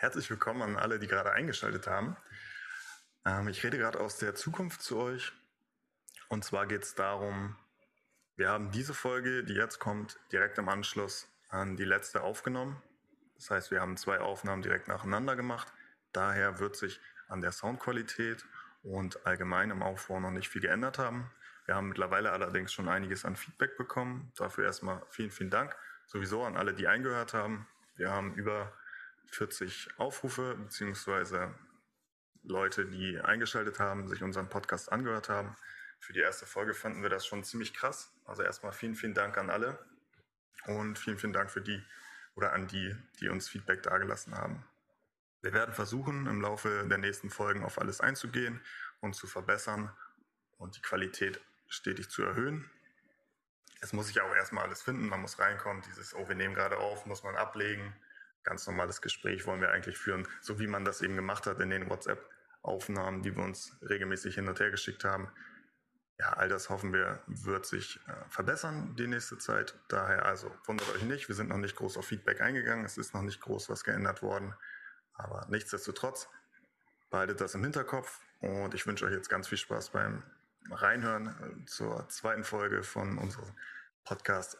Herzlich willkommen an alle, die gerade eingeschaltet haben. Ähm, ich rede gerade aus der Zukunft zu euch. Und zwar geht es darum, wir haben diese Folge, die jetzt kommt, direkt im Anschluss an die letzte aufgenommen. Das heißt, wir haben zwei Aufnahmen direkt nacheinander gemacht. Daher wird sich an der Soundqualität und allgemein im Aufbau noch nicht viel geändert haben. Wir haben mittlerweile allerdings schon einiges an Feedback bekommen. Dafür erstmal vielen, vielen Dank. Sowieso an alle, die eingehört haben. Wir haben über 40 Aufrufe beziehungsweise Leute, die eingeschaltet haben, sich unseren Podcast angehört haben. Für die erste Folge fanden wir das schon ziemlich krass. Also erstmal vielen, vielen Dank an alle und vielen, vielen Dank für die oder an die, die uns Feedback dargelassen haben. Wir werden versuchen, im Laufe der nächsten Folgen auf alles einzugehen und zu verbessern und die Qualität stetig zu erhöhen. Es muss sich auch erstmal alles finden, man muss reinkommen, dieses, oh, wir nehmen gerade auf, muss man ablegen, ganz normales Gespräch wollen wir eigentlich führen, so wie man das eben gemacht hat in den WhatsApp-Aufnahmen, die wir uns regelmäßig hin und her geschickt haben. Ja, all das hoffen wir, wird sich äh, verbessern die nächste Zeit. Daher also wundert euch nicht, wir sind noch nicht groß auf Feedback eingegangen, es ist noch nicht groß was geändert worden. Aber nichtsdestotrotz, behaltet das im Hinterkopf und ich wünsche euch jetzt ganz viel Spaß beim Reinhören äh, zur zweiten Folge von unserem Podcast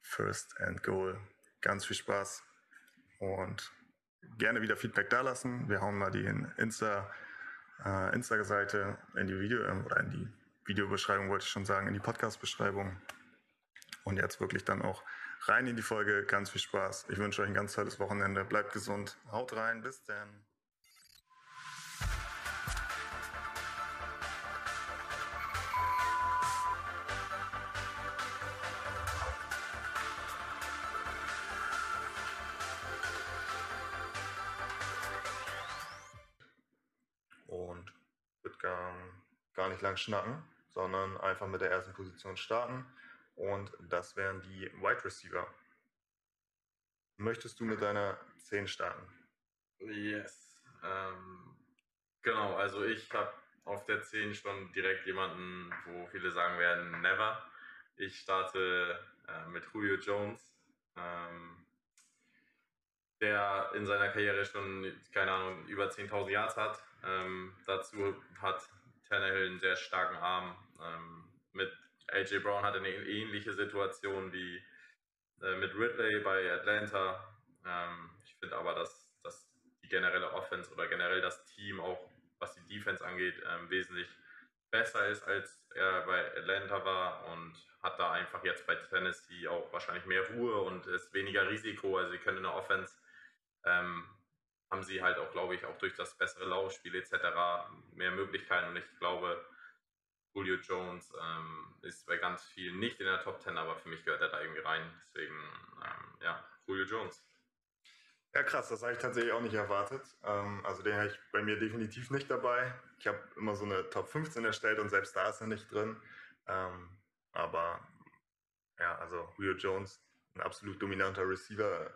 First and Goal. Ganz viel Spaß und gerne wieder Feedback dalassen. Wir hauen mal die Insta, äh, Insta-Seite in die Video äh, oder in die Videobeschreibung wollte ich schon sagen, in die Podcast-Beschreibung. Und jetzt wirklich dann auch rein in die Folge. Ganz viel Spaß. Ich wünsche euch ein ganz tolles Wochenende. Bleibt gesund. Haut rein. Bis dann. Gar nicht lang schnacken, sondern einfach mit der ersten Position starten. Und das wären die Wide Receiver. Möchtest du mit deiner 10 starten? Yes. Ähm, genau, also ich habe auf der 10 schon direkt jemanden, wo viele sagen werden, never. Ich starte äh, mit Julio Jones, ähm, der in seiner Karriere schon, keine Ahnung, über 10.000 Yards hat. Ähm, dazu hat Tannehill einen sehr starken Arm. Ähm, mit AJ Brown hat eine ähnliche Situation wie äh, mit Ridley bei Atlanta. Ähm, ich finde aber, dass, dass die generelle Offense oder generell das Team auch, was die Defense angeht, ähm, wesentlich besser ist, als er bei Atlanta war und hat da einfach jetzt bei Tennessee auch wahrscheinlich mehr Ruhe und ist weniger Risiko. Also sie können in der Offense ähm, haben sie halt auch, glaube ich, auch durch das bessere Laufspiel etc. mehr Möglichkeiten. Und ich glaube, Julio Jones ähm, ist bei ganz vielen nicht in der Top 10, aber für mich gehört er da irgendwie rein. Deswegen, ähm, ja, Julio Jones. Ja, krass, das habe ich tatsächlich auch nicht erwartet. Ähm, also den habe ich bei mir definitiv nicht dabei. Ich habe immer so eine Top 15 erstellt und selbst da ist er nicht drin. Ähm, aber ja, also Julio Jones, ein absolut dominanter Receiver,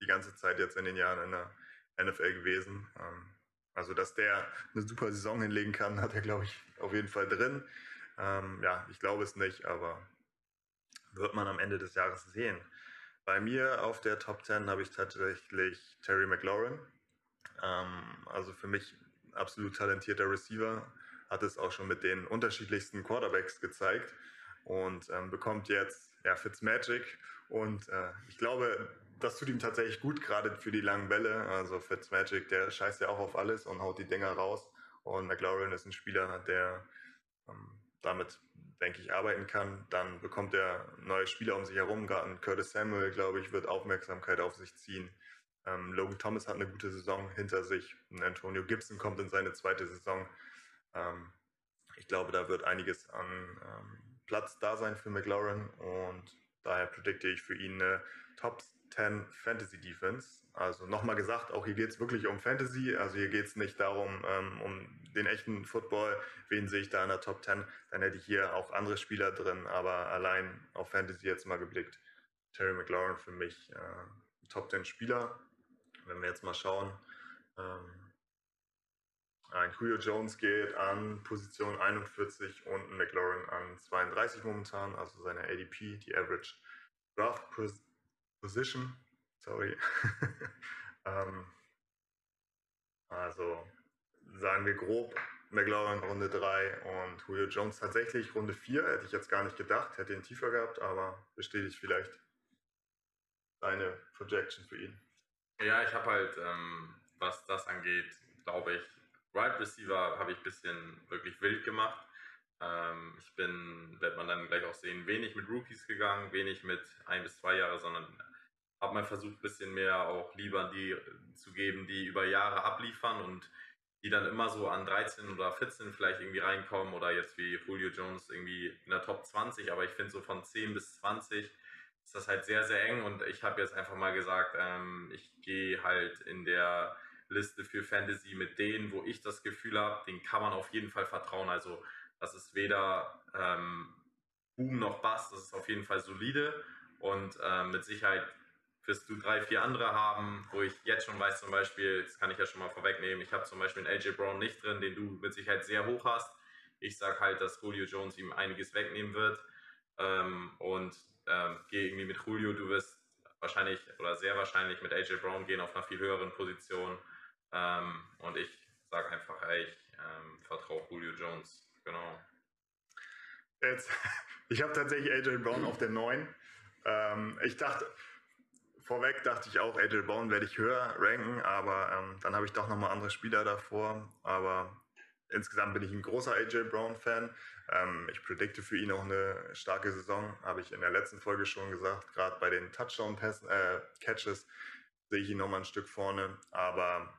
die ganze Zeit jetzt in den Jahren in der NFL gewesen. Ähm, also, dass der eine super Saison hinlegen kann, hat er, glaube ich, auf jeden Fall drin. Ähm, ja, ich glaube es nicht, aber wird man am Ende des Jahres sehen. Bei mir auf der Top 10 habe ich tatsächlich Terry McLaurin. Ähm, also für mich absolut talentierter Receiver, hat es auch schon mit den unterschiedlichsten Quarterbacks gezeigt und ähm, bekommt jetzt ja, Fitzmagic. Und äh, ich glaube, das tut ihm tatsächlich gut, gerade für die langen Bälle. Also Fitzmagic, der scheißt ja auch auf alles und haut die Dinger raus. Und McLaurin ist ein Spieler, der ähm, damit, denke ich, arbeiten kann. Dann bekommt er neue Spieler um sich herum. Gerade Curtis Samuel, glaube ich, wird Aufmerksamkeit auf sich ziehen. Ähm, Logan Thomas hat eine gute Saison hinter sich. Und Antonio Gibson kommt in seine zweite Saison. Ähm, ich glaube, da wird einiges an ähm, Platz da sein für McLaurin und daher predikte ich für ihn eine Top 10 Fantasy Defense. Also nochmal gesagt, auch hier geht es wirklich um Fantasy. Also hier geht es nicht darum, ähm, um den echten Football. Wen sehe ich da in der Top 10? Dann hätte ich hier auch andere Spieler drin, aber allein auf Fantasy jetzt mal geblickt. Terry McLaurin für mich äh, Top 10 Spieler. Wenn wir jetzt mal schauen, ähm, ein Julio Jones geht an Position 41 und ein McLaurin an 32 momentan, also seine ADP, die Average Draft Position, sorry. ähm, Also sagen wir grob McLaurin Runde 3 und Julio Jones tatsächlich Runde 4. Hätte ich jetzt gar nicht gedacht, hätte ihn tiefer gehabt, aber bestätigt vielleicht deine Projection für ihn. Ja, ich habe halt, ähm, was das angeht, glaube ich, Right Receiver habe ich ein bisschen wirklich wild gemacht. Ähm, ich bin, wird man dann gleich auch sehen, wenig mit Rookies gegangen, wenig mit ein bis zwei Jahre, sondern habe mal versucht, ein bisschen mehr auch lieber die zu geben, die über Jahre abliefern und die dann immer so an 13 oder 14 vielleicht irgendwie reinkommen oder jetzt wie Julio Jones irgendwie in der Top 20, aber ich finde so von 10 bis 20 ist das halt sehr, sehr eng. Und ich habe jetzt einfach mal gesagt, ähm, ich gehe halt in der Liste für Fantasy mit denen, wo ich das Gefühl habe, den kann man auf jeden Fall vertrauen. Also das ist weder ähm, Boom noch Bass, das ist auf jeden Fall solide. Und äh, mit Sicherheit wirst du drei, vier andere haben, wo ich jetzt schon weiß, zum Beispiel, das kann ich ja schon mal vorwegnehmen, ich habe zum Beispiel einen AJ Brown nicht drin, den du mit Sicherheit sehr hoch hast. Ich sage halt, dass Julio Jones ihm einiges wegnehmen wird ähm, und ähm, gehe irgendwie mit Julio, du wirst wahrscheinlich oder sehr wahrscheinlich mit AJ Brown gehen auf einer viel höheren Position ähm, und ich sage einfach, ey, ich ähm, vertraue Julio Jones, genau. Jetzt, ich habe tatsächlich AJ Brown auf der 9. Ähm, ich dachte, vorweg dachte ich auch, AJ Brown werde ich höher ranken, aber ähm, dann habe ich doch nochmal andere Spieler davor. Aber insgesamt bin ich ein großer AJ Brown-Fan. Ähm, ich predikte für ihn auch eine starke Saison, habe ich in der letzten Folge schon gesagt. Gerade bei den Touchdown-Catches äh, sehe ich ihn nochmal ein Stück vorne. Aber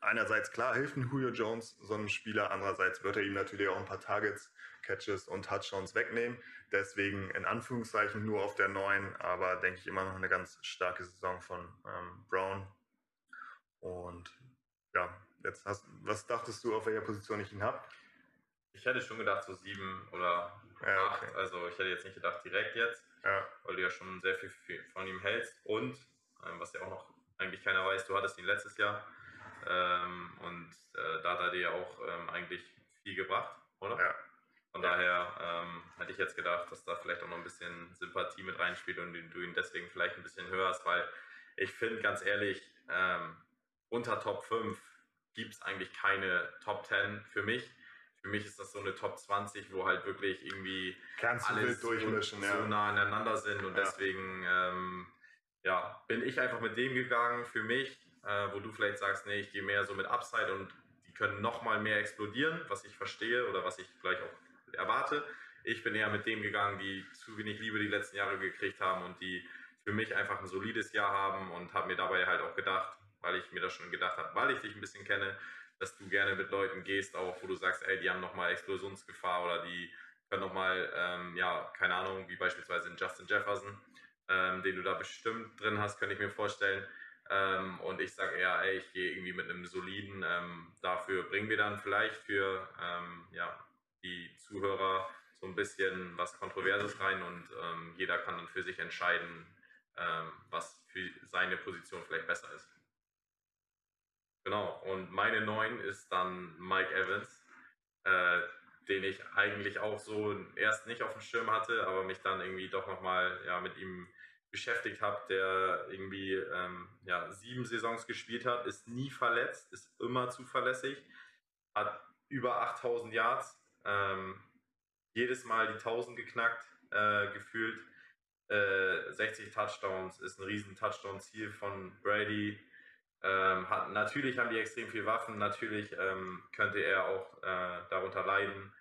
einerseits klar hilft ein Julio Jones so einem Spieler, andererseits wird er ihm natürlich auch ein paar Targets, Catches und Touchdowns wegnehmen. Deswegen in Anführungszeichen nur auf der neuen, aber denke ich immer noch eine ganz starke Saison von ähm, Brown. Und ja, jetzt hast was dachtest du, auf welcher Position ich ihn habe? Ich hätte schon gedacht, so sieben oder ja, acht. Okay. Also ich hätte jetzt nicht gedacht direkt jetzt, ja. weil du ja schon sehr viel von ihm hältst. Und ähm, was ja auch noch eigentlich keiner weiß, du hattest ihn letztes Jahr. Ähm, und äh, da hat er dir auch ähm, eigentlich viel gebracht, oder? Ja, von daher ähm, hätte ich jetzt gedacht, dass da vielleicht auch noch ein bisschen Sympathie mit reinspielt und du ihn deswegen vielleicht ein bisschen hörst, weil ich finde ganz ehrlich, ähm, unter Top 5 gibt es eigentlich keine Top 10 für mich. Für mich ist das so eine Top 20, wo halt wirklich irgendwie Kannst alles durchmischen, so, ja. so nah aneinander sind und ja. deswegen ähm, ja, bin ich einfach mit dem gegangen für mich, äh, wo du vielleicht sagst, nee, ich gehe mehr so mit Upside und die können noch mal mehr explodieren, was ich verstehe oder was ich vielleicht auch erwarte. Ich bin eher mit dem gegangen, die zu wenig Liebe die letzten Jahre gekriegt haben und die für mich einfach ein solides Jahr haben und habe mir dabei halt auch gedacht, weil ich mir das schon gedacht habe, weil ich dich ein bisschen kenne, dass du gerne mit Leuten gehst, auch wo du sagst, ey, die haben nochmal Explosionsgefahr oder die können nochmal, ähm, ja, keine Ahnung, wie beispielsweise in Justin Jefferson, ähm, den du da bestimmt drin hast, könnte ich mir vorstellen. Ähm, und ich sage eher, ey, ich gehe irgendwie mit einem soliden, ähm, dafür bringen wir dann vielleicht für, ähm, ja, die Zuhörer so ein bisschen was Kontroverses rein und ähm, jeder kann dann für sich entscheiden, ähm, was für seine Position vielleicht besser ist. Genau, und meine neun ist dann Mike Evans, äh, den ich eigentlich auch so erst nicht auf dem Schirm hatte, aber mich dann irgendwie doch nochmal ja, mit ihm beschäftigt habe, der irgendwie ähm, ja, sieben Saisons gespielt hat, ist nie verletzt, ist immer zuverlässig, hat über 8000 Yards, ähm, jedes Mal die 1000 geknackt, äh, gefühlt. Äh, 60 Touchdowns ist ein riesen Touchdown-Ziel von Brady. Ähm, hat, natürlich haben die extrem viel Waffen, natürlich ähm, könnte er auch äh, darunter leiden.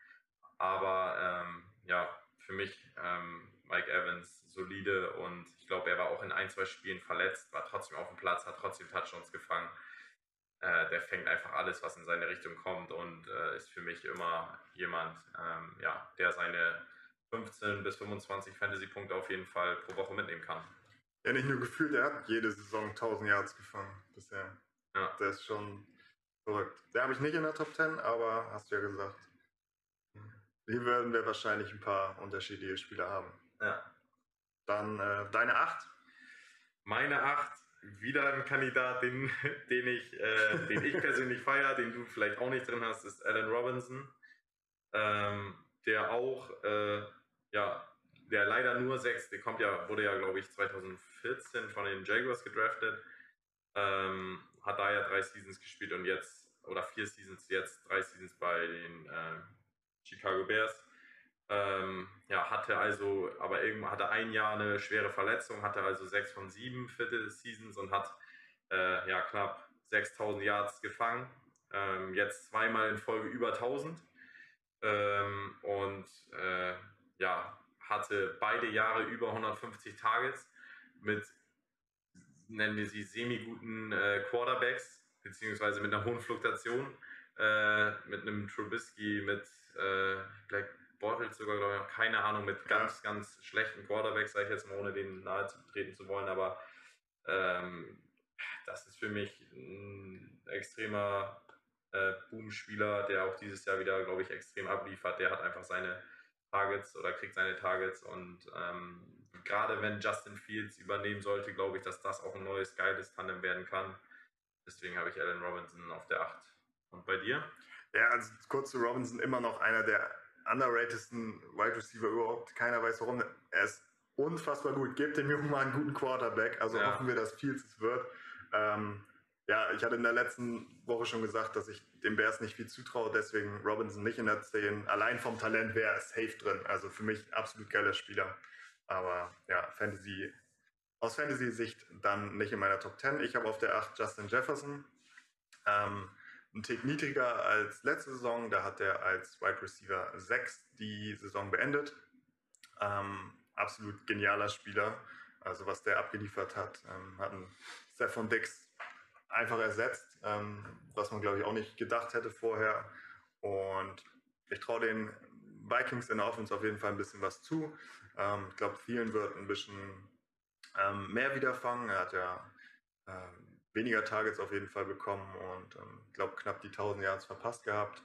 Aber ähm, ja, für mich ähm, Mike Evans solide und ich glaube, er war auch in ein, zwei Spielen verletzt, war trotzdem auf dem Platz, hat trotzdem Touchdowns gefangen äh, der fängt einfach alles, was in seine Richtung kommt und äh, ist für mich immer jemand, ähm, ja, der seine 15 bis 25 Fantasy-Punkte auf jeden Fall pro Woche mitnehmen kann. Ja, nicht nur gefühlt, er hat jede Saison 1000 Yards gefangen bisher. Ja. Der ist schon verrückt. Der habe ich nicht in der Top 10, aber hast du ja gesagt. Hier werden wir wahrscheinlich ein paar unterschiedliche Spieler haben. Ja. Dann äh, deine 8. Meine 8 wieder ein Kandidat, den, den, ich, äh, den ich persönlich feiere, den du vielleicht auch nicht drin hast, ist Alan Robinson, ähm, der auch, äh, ja, der leider nur sechs, der kommt ja, wurde ja, glaube ich, 2014 von den Jaguars gedraftet, ähm, hat da ja drei Seasons gespielt und jetzt, oder vier Seasons, jetzt drei Seasons bei den äh, Chicago Bears. Ähm, ja, hatte also, aber irgendwann hatte ein Jahr eine schwere Verletzung, hatte also sechs von sieben Viertel Seasons und hat äh, ja knapp 6000 Yards gefangen. Ähm, jetzt zweimal in Folge über 1000 ähm, und äh, ja, hatte beide Jahre über 150 Targets mit, nennen wir sie, semi-guten äh, Quarterbacks, beziehungsweise mit einer hohen Fluktuation, äh, mit einem Trubisky, mit äh, Black Bortles sogar, glaube ich, keine Ahnung, mit ganz, ja. ganz schlechten Quarterbacks, sage ich jetzt mal, ohne denen nahe zu treten zu wollen, aber ähm, das ist für mich ein extremer äh, Boom-Spieler, der auch dieses Jahr wieder, glaube ich, extrem abliefert. Der hat einfach seine Targets oder kriegt seine Targets und ähm, gerade wenn Justin Fields übernehmen sollte, glaube ich, dass das auch ein neues, geiles Tandem werden kann. Deswegen habe ich Allen Robinson auf der 8. Und bei dir? Ja, also kurz zu Robinson, immer noch einer der underratedsten Wide Receiver überhaupt. Keiner weiß warum. Er ist unfassbar gut. Gebt dem Jungen mal einen guten Quarterback. Also ja. hoffen wir, dass Fields es wird. Ähm, ja, ich hatte in der letzten Woche schon gesagt, dass ich dem Bears nicht viel zutraue, deswegen Robinson nicht in der 10. Allein vom Talent wäre er safe drin. Also für mich absolut geiler Spieler. Aber ja, Fantasy, aus Fantasy-Sicht dann nicht in meiner Top 10. Ich habe auf der 8 Justin Jefferson. Ähm, ein Tick niedriger als letzte Saison. Da hat er als Wide Receiver 6 die Saison beendet. Ähm, absolut genialer Spieler. Also was der abgeliefert hat, ähm, hat ein Stefan Dix einfach ersetzt, ähm, was man glaube ich auch nicht gedacht hätte vorher. Und ich traue den Vikings in der Offense auf jeden Fall ein bisschen was zu. Ähm, ich glaube, vielen wird ein bisschen ähm, mehr wiederfangen. Er hat ja äh, weniger Targets auf jeden Fall bekommen und ähm, glaube, knapp die 1000 Yards verpasst gehabt.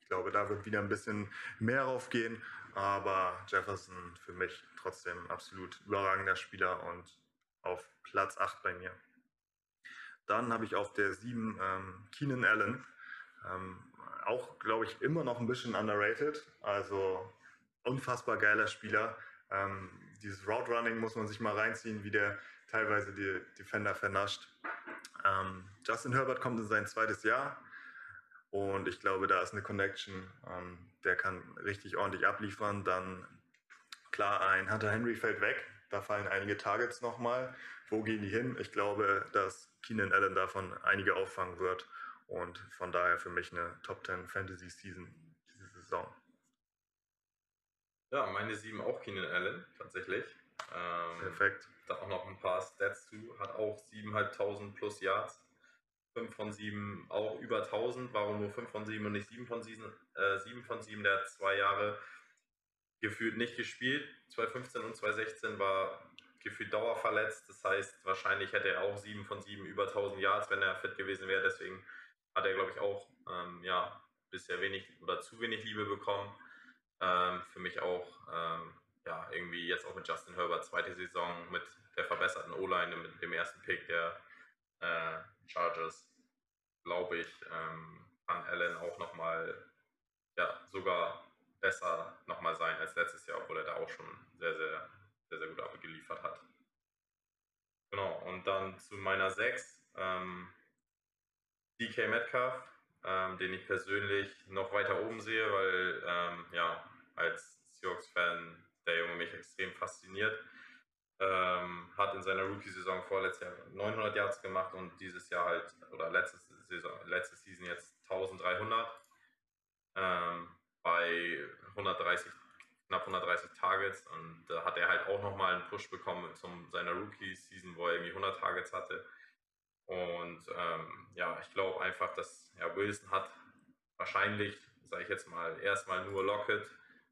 Ich glaube, da wird wieder ein bisschen mehr raufgehen. Aber Jefferson für mich trotzdem absolut überragender Spieler und auf Platz 8 bei mir. Dann habe ich auf der 7 ähm, Keenan Allen. Ähm, auch, glaube ich, immer noch ein bisschen underrated. Also unfassbar geiler Spieler. Ähm, dieses Route Running muss man sich mal reinziehen, wie der teilweise die Defender vernascht. Ähm, Justin Herbert kommt in sein zweites Jahr und ich glaube, da ist eine Connection. Ähm, der kann richtig ordentlich abliefern. Dann klar, ein Hunter Henry fällt weg. Da fallen einige Targets nochmal. Wo gehen die hin? Ich glaube, dass Keenan Allen davon einige auffangen wird. Und von daher für mich eine Top 10 Fantasy Season diese Saison. Ja, meine 7 auch Keenan Allen, tatsächlich. Ähm, Perfekt. Da auch noch ein paar Stats zu. Hat auch 7.500 plus Yards. 5 von 7 auch über 1000. Warum nur 5 von 7 und nicht 7 von 7? Äh, 7 von 7, der hat zwei Jahre gefühlt nicht gespielt. 2015 und 2016 war gefühlt dauerverletzt. Das heißt, wahrscheinlich hätte er auch 7 von 7 über 1000 Yards, wenn er fit gewesen wäre. Deswegen hat er, glaube ich, auch ähm, ja, bisher wenig oder zu wenig Liebe bekommen. Ähm, für mich auch ähm, ja, irgendwie jetzt auch mit Justin Herbert zweite Saison mit der verbesserten O-Line, mit dem ersten Pick der äh, Chargers, glaube ich, ähm, kann Allen auch nochmal ja, sogar besser nochmal sein als letztes Jahr, obwohl er da auch schon sehr, sehr sehr, sehr gut abgeliefert hat. Genau, und dann zu meiner 6, ähm, DK Metcalf, ähm, den ich persönlich noch weiter oben sehe, weil ähm, ja, als Seahawks-Fan der Junge mich extrem fasziniert. Ähm, hat in seiner Rookie-Saison vorletztes Jahr 900 Yards gemacht und dieses Jahr halt, oder letzte Saison, letzte Season jetzt 1300 ähm, bei 130 knapp 130 Targets und da hat er halt auch nochmal einen Push bekommen zum seiner Rookie-Season, wo er irgendwie 100 Targets hatte. Und ähm, ja, ich glaube einfach, dass ja, Wilson hat wahrscheinlich, sage ich jetzt mal, erstmal nur Lockett.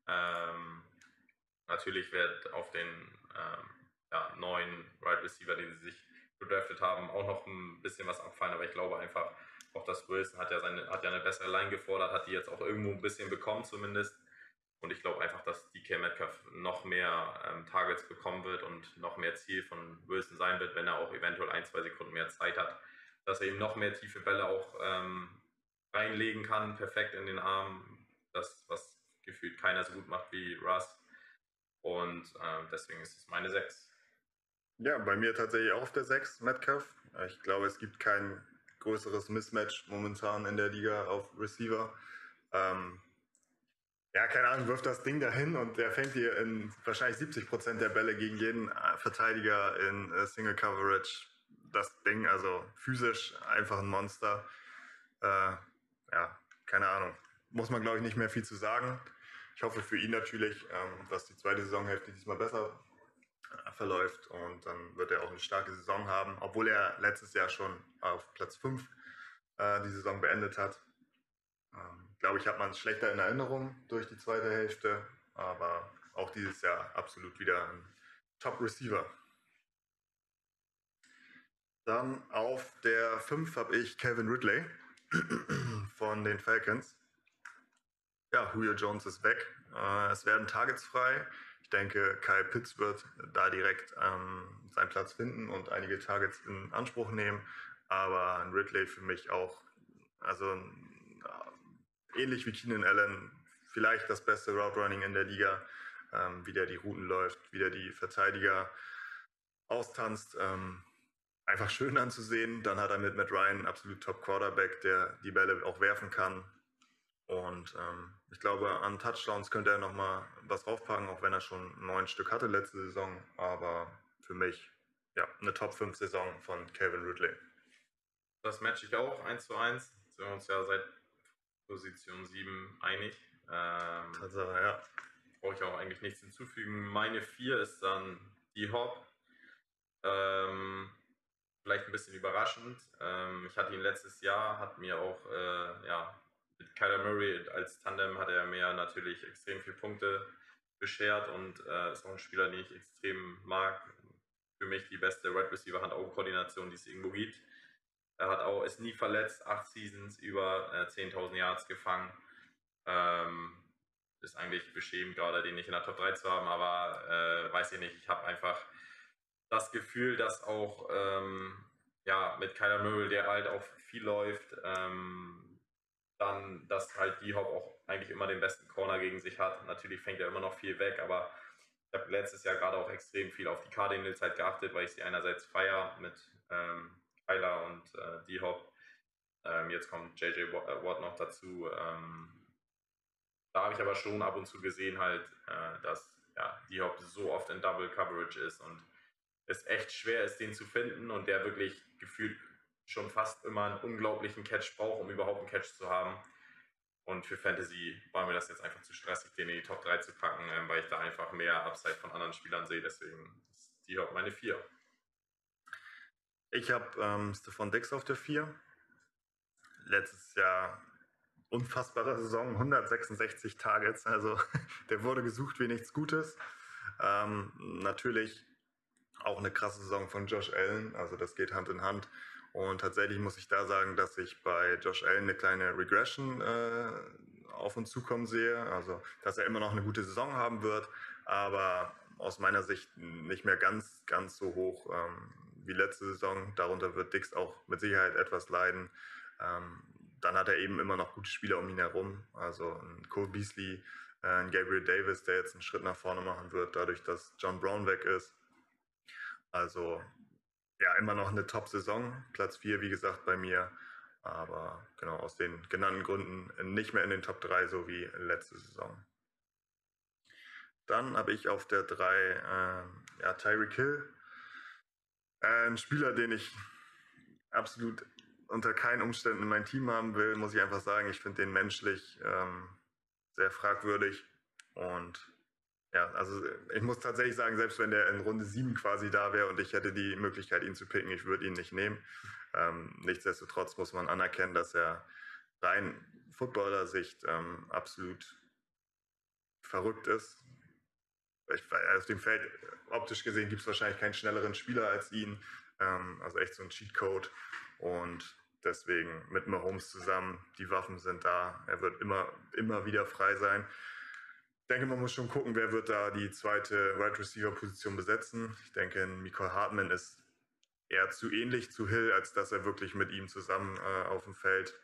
Ähm, natürlich wird auf den ähm, ja, neuen Right Receiver, den sie sich gedraftet haben, auch noch ein bisschen was abfallen, aber ich glaube einfach, auch dass Wilson hat ja, seine, hat ja eine bessere Line gefordert, hat die jetzt auch irgendwo ein bisschen bekommen zumindest. Und ich glaube einfach, dass DK Metcalf noch mehr ähm, Targets bekommen wird und noch mehr Ziel von Wilson sein wird, wenn er auch eventuell ein, zwei Sekunden mehr Zeit hat. Dass er eben noch mehr tiefe Bälle auch ähm, reinlegen kann, perfekt in den Arm. Das, was gefühlt keiner so gut macht wie Russ. Und äh, deswegen ist es meine 6. Ja, bei mir tatsächlich auch auf der 6, Metcalf. Ich glaube, es gibt keinen größeres Mismatch momentan in der Liga auf Receiver. Ähm, ja, keine Ahnung, wirft das Ding dahin und der fängt hier in wahrscheinlich 70 Prozent der Bälle gegen jeden äh, Verteidiger in äh, Single Coverage. Das Ding, also physisch einfach ein Monster. Äh, ja, keine Ahnung. Muss man, glaube ich, nicht mehr viel zu sagen. Ich hoffe für ihn natürlich, ähm, dass die zweite Saisonhälfte diesmal besser verläuft und dann wird er auch eine starke Saison haben, obwohl er letztes Jahr schon auf Platz 5 äh, die Saison beendet hat. Ähm, glaube ich, hat man es schlechter in Erinnerung durch die zweite Hälfte, aber auch dieses Jahr absolut wieder ein Top-Receiver. Dann auf der 5 habe ich Kevin Ridley von den Falcons. Ja, Julio Jones ist weg. Äh, es werden Targets frei. Ich denke, Kyle Pitts wird da direkt ähm, seinen Platz finden und einige Targets in Anspruch nehmen. Aber ein Ridley für mich auch, also äh, ähnlich wie Keenan Allen, vielleicht das beste Route Running in der Liga, ähm, wie der die Routen läuft, wie der die Verteidiger austanzt. Ähm, einfach schön anzusehen. Dann hat er mit Matt Ryan einen absolut Top Quarterback, der die Bälle auch werfen kann. Und ähm, ich glaube, an Touchdowns könnte er nochmal was draufpacken, auch wenn er schon neun Stück hatte letzte Saison. Aber für mich, ja, eine Top 5 Saison von Calvin Ridley. Das matche ich auch 1 zu 1. Sind wir uns ja seit Position 7 einig. Ähm, Tatsache, ja. Brauche ich auch eigentlich nichts hinzufügen. Meine 4 ist dann die Hop. Ähm, vielleicht ein bisschen überraschend. Ähm, ich hatte ihn letztes Jahr, hat mir auch äh, ja, mit Kyler Murray als Tandem hat er mir natürlich extrem viele Punkte beschert und äh, ist auch ein Spieler, den ich extrem mag. Für mich die beste Wide Receiver Hand-Augen-Koordination, die es irgendwo gibt. Er hat auch, ist nie verletzt, acht Seasons, über äh, 10.000 Yards gefangen. Ähm, ist eigentlich beschämend, gerade den nicht in der Top 3 zu haben, aber äh, weiß ich nicht, ich habe einfach das Gefühl, dass auch ähm, ja, mit Kyler Murray, der halt auch viel läuft, ähm, dann, dass halt D-Hop auch eigentlich immer den besten Corner gegen sich hat. Natürlich fängt er immer noch viel weg, aber ich habe letztes Jahr gerade auch extrem viel auf die Cardinals halt geachtet, weil ich sie einerseits feier mit ähm, Kyler und äh, D-Hop. Ähm, jetzt kommt JJ äh, Watt noch dazu. Ähm, da habe ich aber schon ab und zu gesehen halt, äh, dass ja, D-Hop so oft in Double Coverage ist und es echt schwer ist, den zu finden und der wirklich gefühlt schon fast immer einen unglaublichen Catch braucht, um überhaupt einen Catch zu haben. Und für Fantasy war mir das jetzt einfach zu stressig, den in die Top 3 zu packen, ähm, weil ich da einfach mehr Upside von anderen Spielern sehe. Deswegen ist die auch meine 4. Ich habe ähm, Stefan Dix auf der 4. Letztes Jahr unfassbare Saison, 166 Targets. Also der wurde gesucht wie nichts Gutes. Ähm, natürlich auch eine krasse Saison von Josh Allen. Also das geht Hand in Hand. Und tatsächlich muss ich da sagen, dass ich bei Josh Allen eine kleine Regression äh, auf uns zukommen sehe. Also, dass er immer noch eine gute Saison haben wird, aber aus meiner Sicht nicht mehr ganz, ganz so hoch ähm, wie letzte Saison. Darunter wird Dix auch mit Sicherheit etwas leiden. Ähm, dann hat er eben immer noch gute Spieler um ihn herum. Also ein Cole Beasley, äh, ein Gabriel Davis, der jetzt einen Schritt nach vorne machen wird, dadurch, dass John Brown weg ist. Also ja, immer noch eine Top-Saison. Platz 4, wie gesagt, bei mir. Aber genau aus den genannten Gründen nicht mehr in den Top 3, so wie letzte Saison. Dann habe ich auf der 3 äh, ja, Tyreek Hill. Äh, ein Spieler, den ich absolut unter keinen Umständen in mein Team haben will, muss ich einfach sagen. Ich finde den menschlich ähm, sehr fragwürdig und ja, also ich muss tatsächlich sagen, selbst wenn der in Runde 7 quasi da wäre und ich hätte die Möglichkeit, ihn zu picken, ich würde ihn nicht nehmen. Ähm, nichtsdestotrotz muss man anerkennen, dass er rein Footballer-Sicht ähm, absolut verrückt ist. Ich, auf dem Feld, optisch gesehen, gibt es wahrscheinlich keinen schnelleren Spieler als ihn. Ähm, also echt so ein Cheatcode. Und deswegen mit Mahomes zusammen, die Waffen sind da. Er wird immer, immer wieder frei sein denke, man muss schon gucken, wer wird da die zweite Wide Receiver Position besetzen. Ich denke, Nicole Hartman ist eher zu ähnlich zu Hill, als dass er wirklich mit ihm zusammen äh, auf dem Feld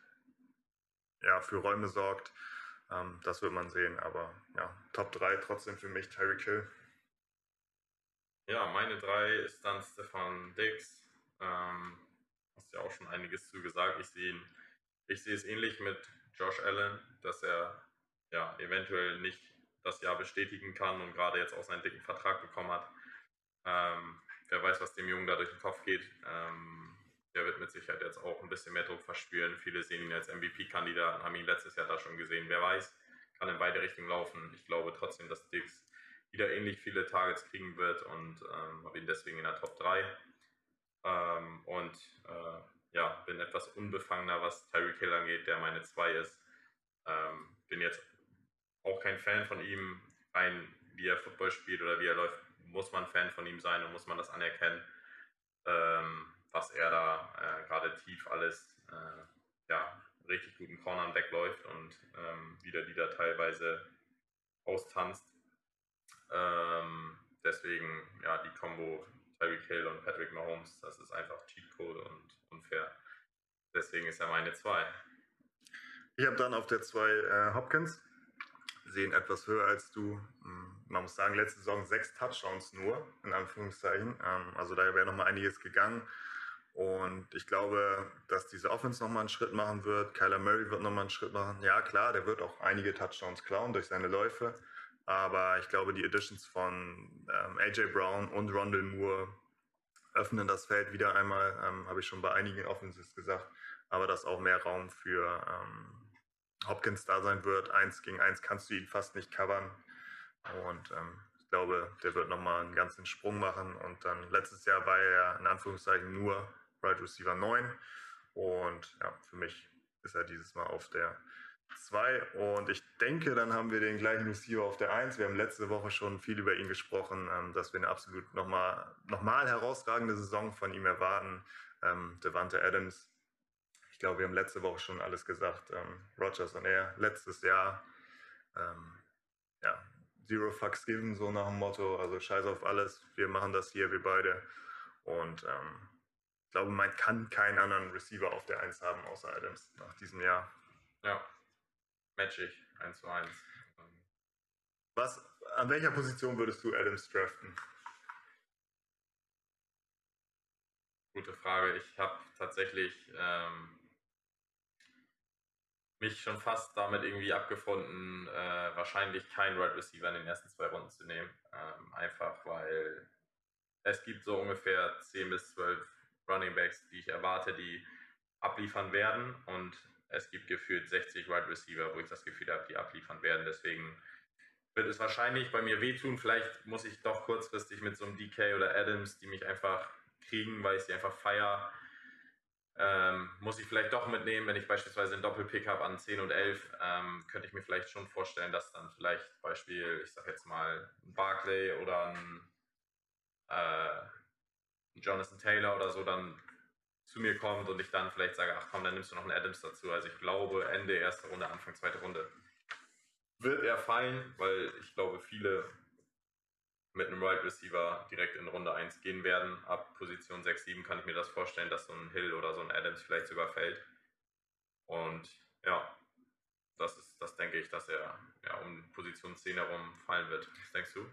ja, für Räume sorgt. Ähm, das wird man sehen, aber ja, Top 3 trotzdem für mich Tyreek Hill. Ja, meine 3 ist dann Stefan Dix. Ähm, hast ja auch schon einiges zu gesagt. Ich sehe ich sehe es ähnlich mit Josh Allen, dass er ja eventuell nicht das Jahr bestätigen kann und gerade jetzt auch seinen dicken Vertrag bekommen hat. Ähm, wer weiß, was dem Jungen da durch den Kopf geht. Ähm, der wird mit Sicherheit jetzt auch ein bisschen mehr Druck verspüren. Viele sehen ihn als MVP-Kandidat, haben ihn letztes Jahr da schon gesehen. Wer weiß, kann in beide Richtungen laufen. Ich glaube trotzdem, dass Dix wieder ähnlich viele Targets kriegen wird und ähm, habe ihn deswegen in der Top 3. Ähm, und äh, ja, bin etwas unbefangener, was Tyreek Hill angeht, der meine 2 ist. Ähm, bin jetzt auch kein Fan von ihm, rein wie er Football spielt oder wie er läuft, muss man Fan von ihm sein und muss man das anerkennen, ähm, was er da äh, gerade tief alles äh, ja, richtig guten Cornern wegläuft und ähm, wieder die da teilweise austanzt. Ähm, deswegen, ja, die Combo Tyreek Hill und Patrick Mahomes, das ist einfach Cheatcode und unfair. Deswegen ist er meine 2. Ich habe dann auf der 2 äh, Hopkins, sehen etwas höher als du. Hm, man muss sagen, letzte Saison sechs Touchdowns nur, in Anführungszeichen. Ähm, also da wäre noch mal einiges gegangen. Und ich glaube, dass diese Offense nochmal einen Schritt machen wird. Kyler Murray wird nochmal einen Schritt machen. Ja, klar, der wird auch einige Touchdowns klauen durch seine Läufe. Aber ich glaube, die Additions von ähm, AJ Brown und Rondell Moore öffnen das Feld wieder einmal, ähm, habe ich schon bei einigen Offenses gesagt. Aber dass auch mehr Raum für Hopkins da sein wird. Eins gegen eins kannst du ihn fast nicht covern. Und ähm, ich glaube, der wird nochmal einen ganzen Sprung machen. Und dann letztes Jahr war er in Anführungszeichen nur Right Receiver 9. Und ja, für mich ist er dieses Mal auf der 2. Und ich denke, dann haben wir den gleichen Receiver auf der 1. Wir haben letzte Woche schon viel über ihn gesprochen, ähm, dass wir eine absolut nochmal noch herausragende Saison von ihm erwarten. Ähm, Devante Adams, ich glaube, wir haben letzte Woche schon alles gesagt. Ähm, Rogers und er, letztes Jahr, ähm, ja, Zero Fucks Given, so nach dem Motto, also scheiß auf alles, wir machen das hier, wir beide. Und ähm, ich glaube, man kann keinen anderen Receiver auf der 1 haben, außer Adams nach diesem Jahr. Ja, matchig, 1 zu 1. Was, an welcher Position würdest du Adams draften? Gute Frage. Ich habe tatsächlich ähm, mich schon fast damit irgendwie abgefunden, äh, wahrscheinlich keinen Right Receiver in den ersten zwei Runden zu nehmen. Ähm, einfach weil es gibt so ungefähr 10 bis 12 Running Backs, die ich erwarte, die abliefern werden. Und es gibt gefühlt 60 Wide right Receiver, wo ich das Gefühl habe, die abliefern werden. Deswegen wird es wahrscheinlich bei mir wehtun. Vielleicht muss ich doch kurzfristig mit so einem DK oder Adams, die mich einfach kriegen, weil ich sie einfach feier, ähm, muss ich vielleicht doch mitnehmen, wenn ich beispielsweise einen Doppelpick habe an 10 und 11, ähm, könnte ich mir vielleicht schon vorstellen, dass dann vielleicht Beispiel, ich sag jetzt mal, ein Barclay oder ein äh, Jonathan Taylor oder so dann zu mir kommt und ich dann vielleicht sage, ach komm, dann nimmst du noch einen Adams dazu. Also ich glaube, Ende erste Runde, Anfang zweite Runde wird er fallen, weil ich glaube, viele mit einem Right Receiver direkt in Runde 1 gehen werden. Ab Position 6, 7 kann ich mir das vorstellen, dass so ein Hill oder so ein Adams vielleicht sogar fällt. Und ja, das ist, das denke ich, dass er ja, um Position 10 herum fallen wird. Was denkst du?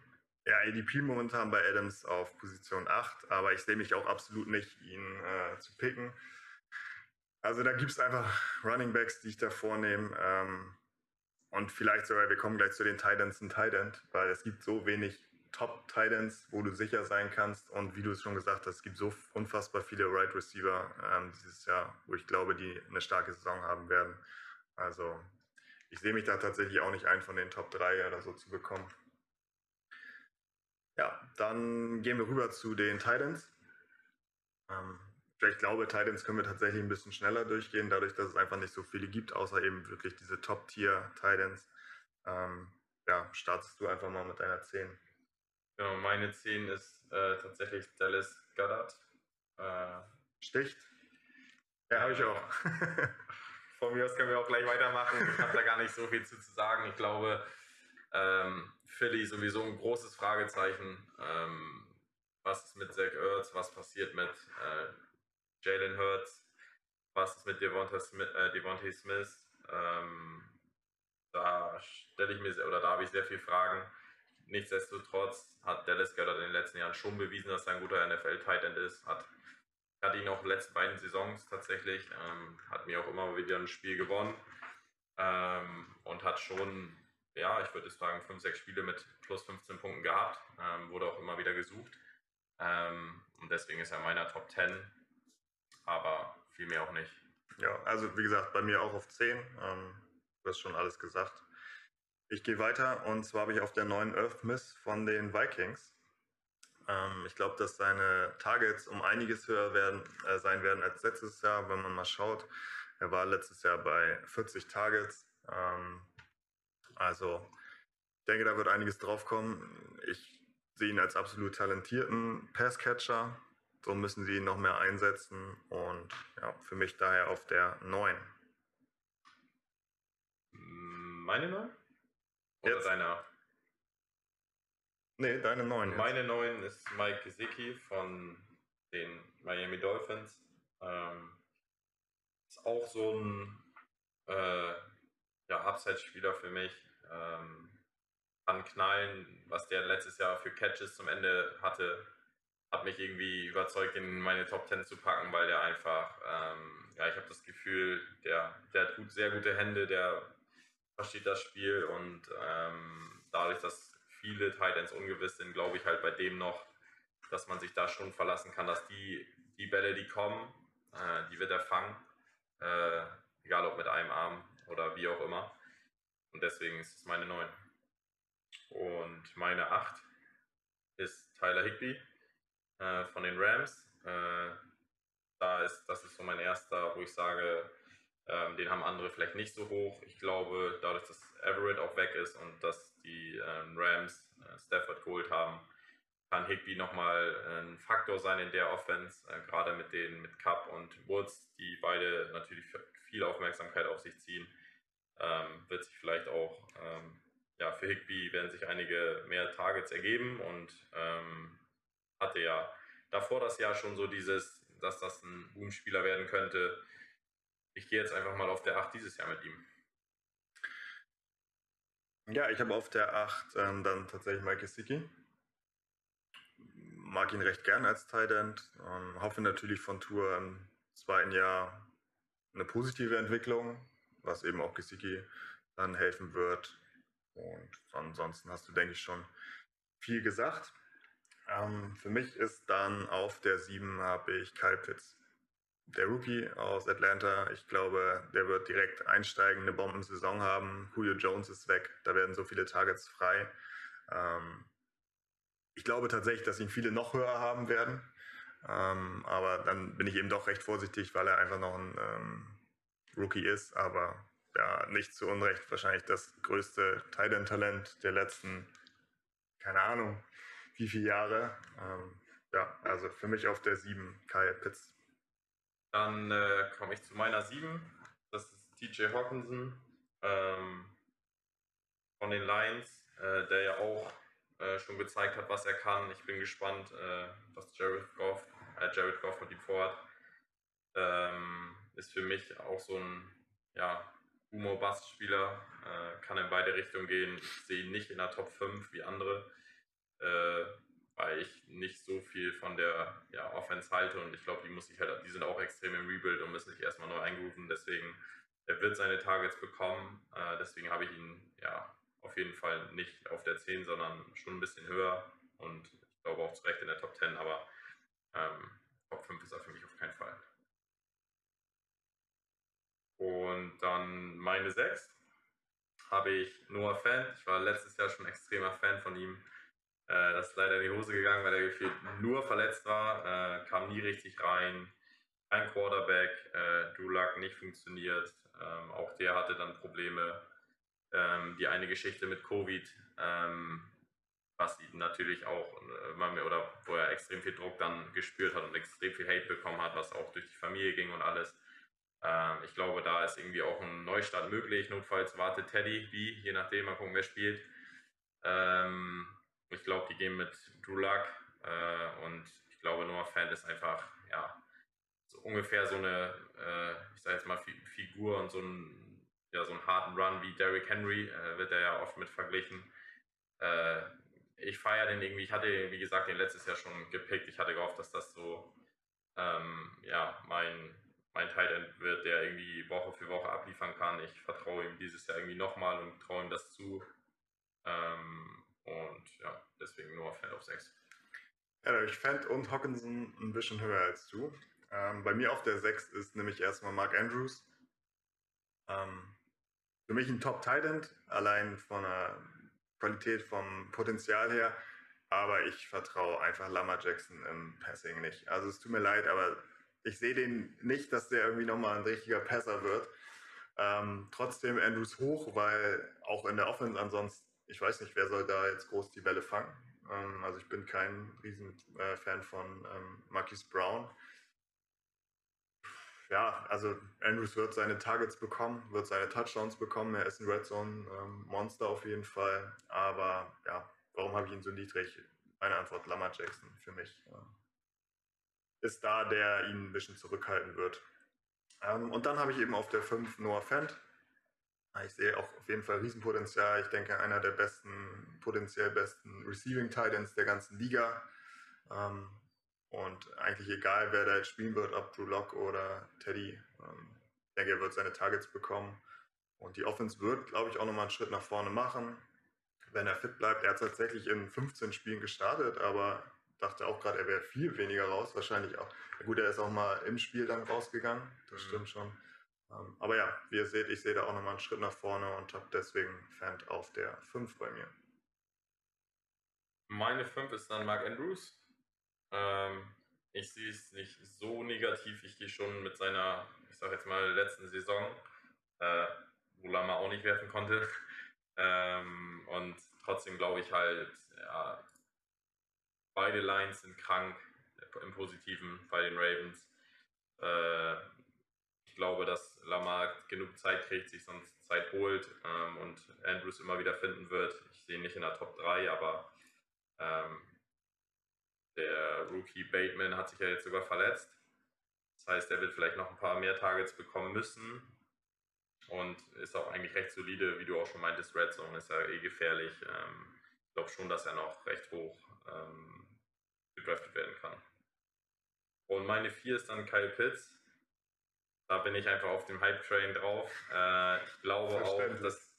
Ja, ADP momentan bei Adams auf Position 8, aber ich sehe mich auch absolut nicht, ihn äh, zu picken. Also da gibt es einfach Running Backs, die ich da vornehme. Ähm, und vielleicht sogar, wir kommen gleich zu den Titans und Tight weil es gibt so wenig top Titans, wo du sicher sein kannst. Und wie du es schon gesagt hast, es gibt so unfassbar viele Right Receiver ähm, dieses Jahr, wo ich glaube, die eine starke Saison haben werden. Also ich sehe mich da tatsächlich auch nicht ein, von den Top 3 oder so zu bekommen. Ja, dann gehen wir rüber zu den Titans. Ähm, ich glaube, Titans können wir tatsächlich ein bisschen schneller durchgehen, dadurch, dass es einfach nicht so viele gibt, außer eben wirklich diese Top-Tier-Titans. Ähm, ja, startest du einfach mal mit deiner 10. Genau, meine 10 ist äh, tatsächlich Dallas Goddard. Äh, Sticht? Ja, habe ich auch. Von mir aus können wir auch gleich weitermachen. Ich habe da gar nicht so viel zu, zu sagen. Ich glaube, ähm, Philly sowieso ein großes Fragezeichen. Ähm, was ist mit Zach Ertz? Was passiert mit äh, Jalen Hurts? Was ist mit Devonta Smith? Äh, Devontae Smith? Ähm, da stelle ich mir oder da habe ich sehr viele Fragen. Nichtsdestotrotz hat Dallas Goddard in den letzten Jahren schon bewiesen, dass er ein guter NFL-Tight End ist. Hat hatte ihn auch in den letzten beiden Saisons tatsächlich, ähm, hat mir auch immer wieder ein Spiel gewonnen ähm, und hat schon, ja, ich würde sagen, fünf, sechs Spiele mit plus 15 Punkten gehabt, ähm, wurde auch immer wieder gesucht. Ähm, und deswegen ist er meiner Top 10, aber viel mehr auch nicht. Ja, also wie gesagt, bei mir auch auf 10. Ähm, du hast schon alles gesagt. Ich gehe weiter und zwar habe ich auf der neuen Earth Miss von den Vikings. Ähm, ich glaube, dass seine Targets um einiges höher werden, äh, sein werden als letztes Jahr, wenn man mal schaut. Er war letztes Jahr bei 40 Targets. Ähm, also ich denke, da wird einiges draufkommen. Ich sehe ihn als absolut talentierten Passcatcher. So müssen sie ihn noch mehr einsetzen und ja, für mich daher auf der 9. Meine 9? Oder Jetzt. deine 8? Nee, deine 9. Jetzt. Meine 9 ist Mike Gesicki von den Miami Dolphins. Ähm, ist auch so ein äh, ja, Upside-Spieler für mich. Ähm, kann knallen, was der letztes Jahr für Catches zum Ende hatte, hat mich irgendwie überzeugt, in meine Top 10 zu packen, weil der einfach, ähm, ja, ich habe das Gefühl, der, der hat gut, sehr gute Hände, der versteht das Spiel und ähm, dadurch, dass viele Titans ungewiss sind, glaube ich halt bei dem noch, dass man sich da schon verlassen kann, dass die, die Bälle, die kommen, äh, die wird er fangen, äh, egal ob mit einem Arm oder wie auch immer. Und deswegen ist es meine 9. Und meine 8 ist Tyler Higby äh, von den Rams. Äh, da ist, das ist so mein erster, wo ich sage, ähm, den haben andere vielleicht nicht so hoch. Ich glaube, dadurch, dass Everett auch weg ist und dass die ähm, Rams äh, Stafford geholt haben, kann Higby nochmal ein Faktor sein in der Offense, äh, gerade mit den mit Cup und Woods, die beide natürlich viel Aufmerksamkeit auf sich ziehen. Ähm, wird sich vielleicht auch, ähm, ja, für Higby werden sich einige mehr Targets ergeben und ähm, hatte ja davor das Jahr schon so dieses, dass das ein Boom-Spieler werden könnte. Ich gehe jetzt einfach mal auf der 8 dieses Jahr mit ihm. Ja, ich habe auf der 8 ähm, dann tatsächlich Mike Gesicki. Mag ihn recht gern als Tight End. Ähm, hoffe natürlich von Tour im zweiten Jahr eine positive Entwicklung, was eben auch Gesicki dann helfen wird. Und ansonsten hast du, denke ich, schon viel gesagt. Ähm, für mich ist dann auf der 7 habe ich Kyle Pitts der Rookie aus Atlanta, ich glaube, der wird direkt einsteigen, eine Bombensaison haben. Julio Jones ist weg, da werden so viele Targets frei. Ähm, ich glaube tatsächlich, dass ihn viele noch höher haben werden. Ähm, aber dann bin ich eben doch recht vorsichtig, weil er einfach noch ein ähm, Rookie ist. Aber ja, nicht zu Unrecht wahrscheinlich das größte Titan-Talent der letzten, keine Ahnung, wie viele Jahre. Ähm, ja, also für mich auf der 7 Kyle Pitts. Dann äh, komme ich zu meiner 7. Das ist TJ Hawkinson ähm, von den Lions, äh, der ja auch äh, schon gezeigt hat, was er kann. Ich bin gespannt, äh, was Jared Goff, äh, Jared Goff mit ihm vorhat. Ähm, ist für mich auch so ein ja, Humor-Bust-Spieler, äh, kann in beide Richtungen gehen. Ich sehe ihn nicht in der Top 5 wie andere weil ich nicht so viel von der ja, Offense halte und ich glaube, die muss ich halt, die sind auch extrem im Rebuild und müssen sich erstmal neu eingerufen. Deswegen, er wird seine Targets bekommen. Äh, deswegen habe ich ihn ja auf jeden Fall nicht auf der 10, sondern schon ein bisschen höher und ich glaube auch zu Recht in der Top 10, aber ähm, Top 5 ist er für mich auf keinen Fall. Und dann meine 6 habe ich Noah Fan. Ich war letztes Jahr schon extremer Fan von ihm äh, das ist leider in die Hose gegangen, weil er gefühlt nur verletzt war, äh, kam nie richtig rein. Kein Quarterback, äh, Luck nicht funktioniert. Ähm, auch der hatte dann Probleme. Ähm, die eine Geschichte mit Covid, ähm, was ihn natürlich auch, äh, oder wo er extrem viel Druck dann gespürt hat und extrem viel Hate bekommen hat, was auch durch die Familie ging und alles. Ähm, ich glaube, da ist irgendwie auch ein Neustart möglich. Notfalls wartet Teddy, wie, je nachdem, mal gucken, wer spielt. Ähm, ich glaube, die gehen mit Luck äh, und ich glaube, Noah Fant ist einfach, ja, so ungefähr so eine, äh, ich sage jetzt mal, Figur und so ein, ja, so einen harten Run wie Derrick Henry, äh, wird er ja oft mit verglichen. Äh, ich feiere den irgendwie, ich hatte, wie gesagt, den letztes Jahr schon gepickt. Ich hatte gehofft, dass das so ähm, ja, mein, mein Tight End wird, der irgendwie Woche für Woche abliefern kann. Ich vertraue ihm dieses Jahr irgendwie nochmal und traue ihm das zu. Ähm, und ja, deswegen nur Fan auf 6. Ja, ich Fand und Hawkinson ein bisschen höher als du. Ähm, bei mir auf der 6 ist nämlich erstmal Mark Andrews. Ähm, für mich ein Top-Tight allein von der Qualität, vom Potenzial her. Aber ich vertraue einfach Lama Jackson im Passing nicht. Also es tut mir leid, aber ich sehe den nicht, dass der irgendwie nochmal ein richtiger Passer wird. Ähm, trotzdem Andrews hoch, weil auch in der Offense ansonsten, ich weiß nicht, wer soll da jetzt groß die Welle fangen. Ähm, also ich bin kein Riesenfan äh, von ähm, Marquis Brown ja, also Andrews wird seine Targets bekommen, wird seine Touchdowns bekommen. Er ist ein Red Zone ähm, Monster auf jeden Fall. Aber ja, warum habe ich ihn so niedrig? Meine Antwort: Lamar Jackson für mich. Ist da, der ihn ein bisschen zurückhalten wird. Ähm, und dann habe ich eben auf der 5 Noah Fent. Ich sehe auch auf jeden Fall Riesenpotenzial. Ich denke, einer der besten, potenziell besten Receiving Titans der ganzen Liga. Ähm, und eigentlich egal, wer da jetzt spielen wird, ob Drew Lock oder Teddy, ähm, ich denke, er wird seine Targets bekommen. Und die Offense wird, glaube ich, auch nochmal einen Schritt nach vorne machen, wenn er fit bleibt. Er hat tatsächlich in 15 Spielen gestartet, aber dachte auch gerade, er wäre viel weniger raus. Wahrscheinlich auch. Ja gut, er ist auch mal im Spiel dann rausgegangen. Das mhm. stimmt schon. Ähm, aber ja, wie ihr seht, ich sehe da auch nochmal einen Schritt nach vorne und habe deswegen Fan auf der 5 bei mir. Meine 5 ist dann Mark Andrews. Ähm, ich sehe es nicht so negativ. Ich gehe schon mit seiner, ich sage jetzt mal, letzten Saison, äh, wo Lama auch nicht werfen konnte. ähm, und trotzdem glaube ich halt, ja, beide Lines sind krank im Positiven bei den Ravens. Äh, ich glaube, dass Lamar genug Zeit kriegt, sich sonst Zeit holt ähm, und Andrews immer wieder finden wird. Ich sehe ihn nicht in der Top 3, aber ähm, der Rookie Bateman hat sich ja jetzt sogar verletzt. Das heißt, er wird vielleicht noch ein paar mehr Targets bekommen müssen. Und ist auch eigentlich recht solide, wie du auch schon meintest, Red Zone ist ja eh gefährlich. Ähm, ich glaube schon, dass er noch recht hoch ähm, gedraftet werden kann. Und meine 4 ist dann Kyle Pitts. Da bin ich einfach auf dem Hype-Train drauf. Äh, ich glaube auch, dass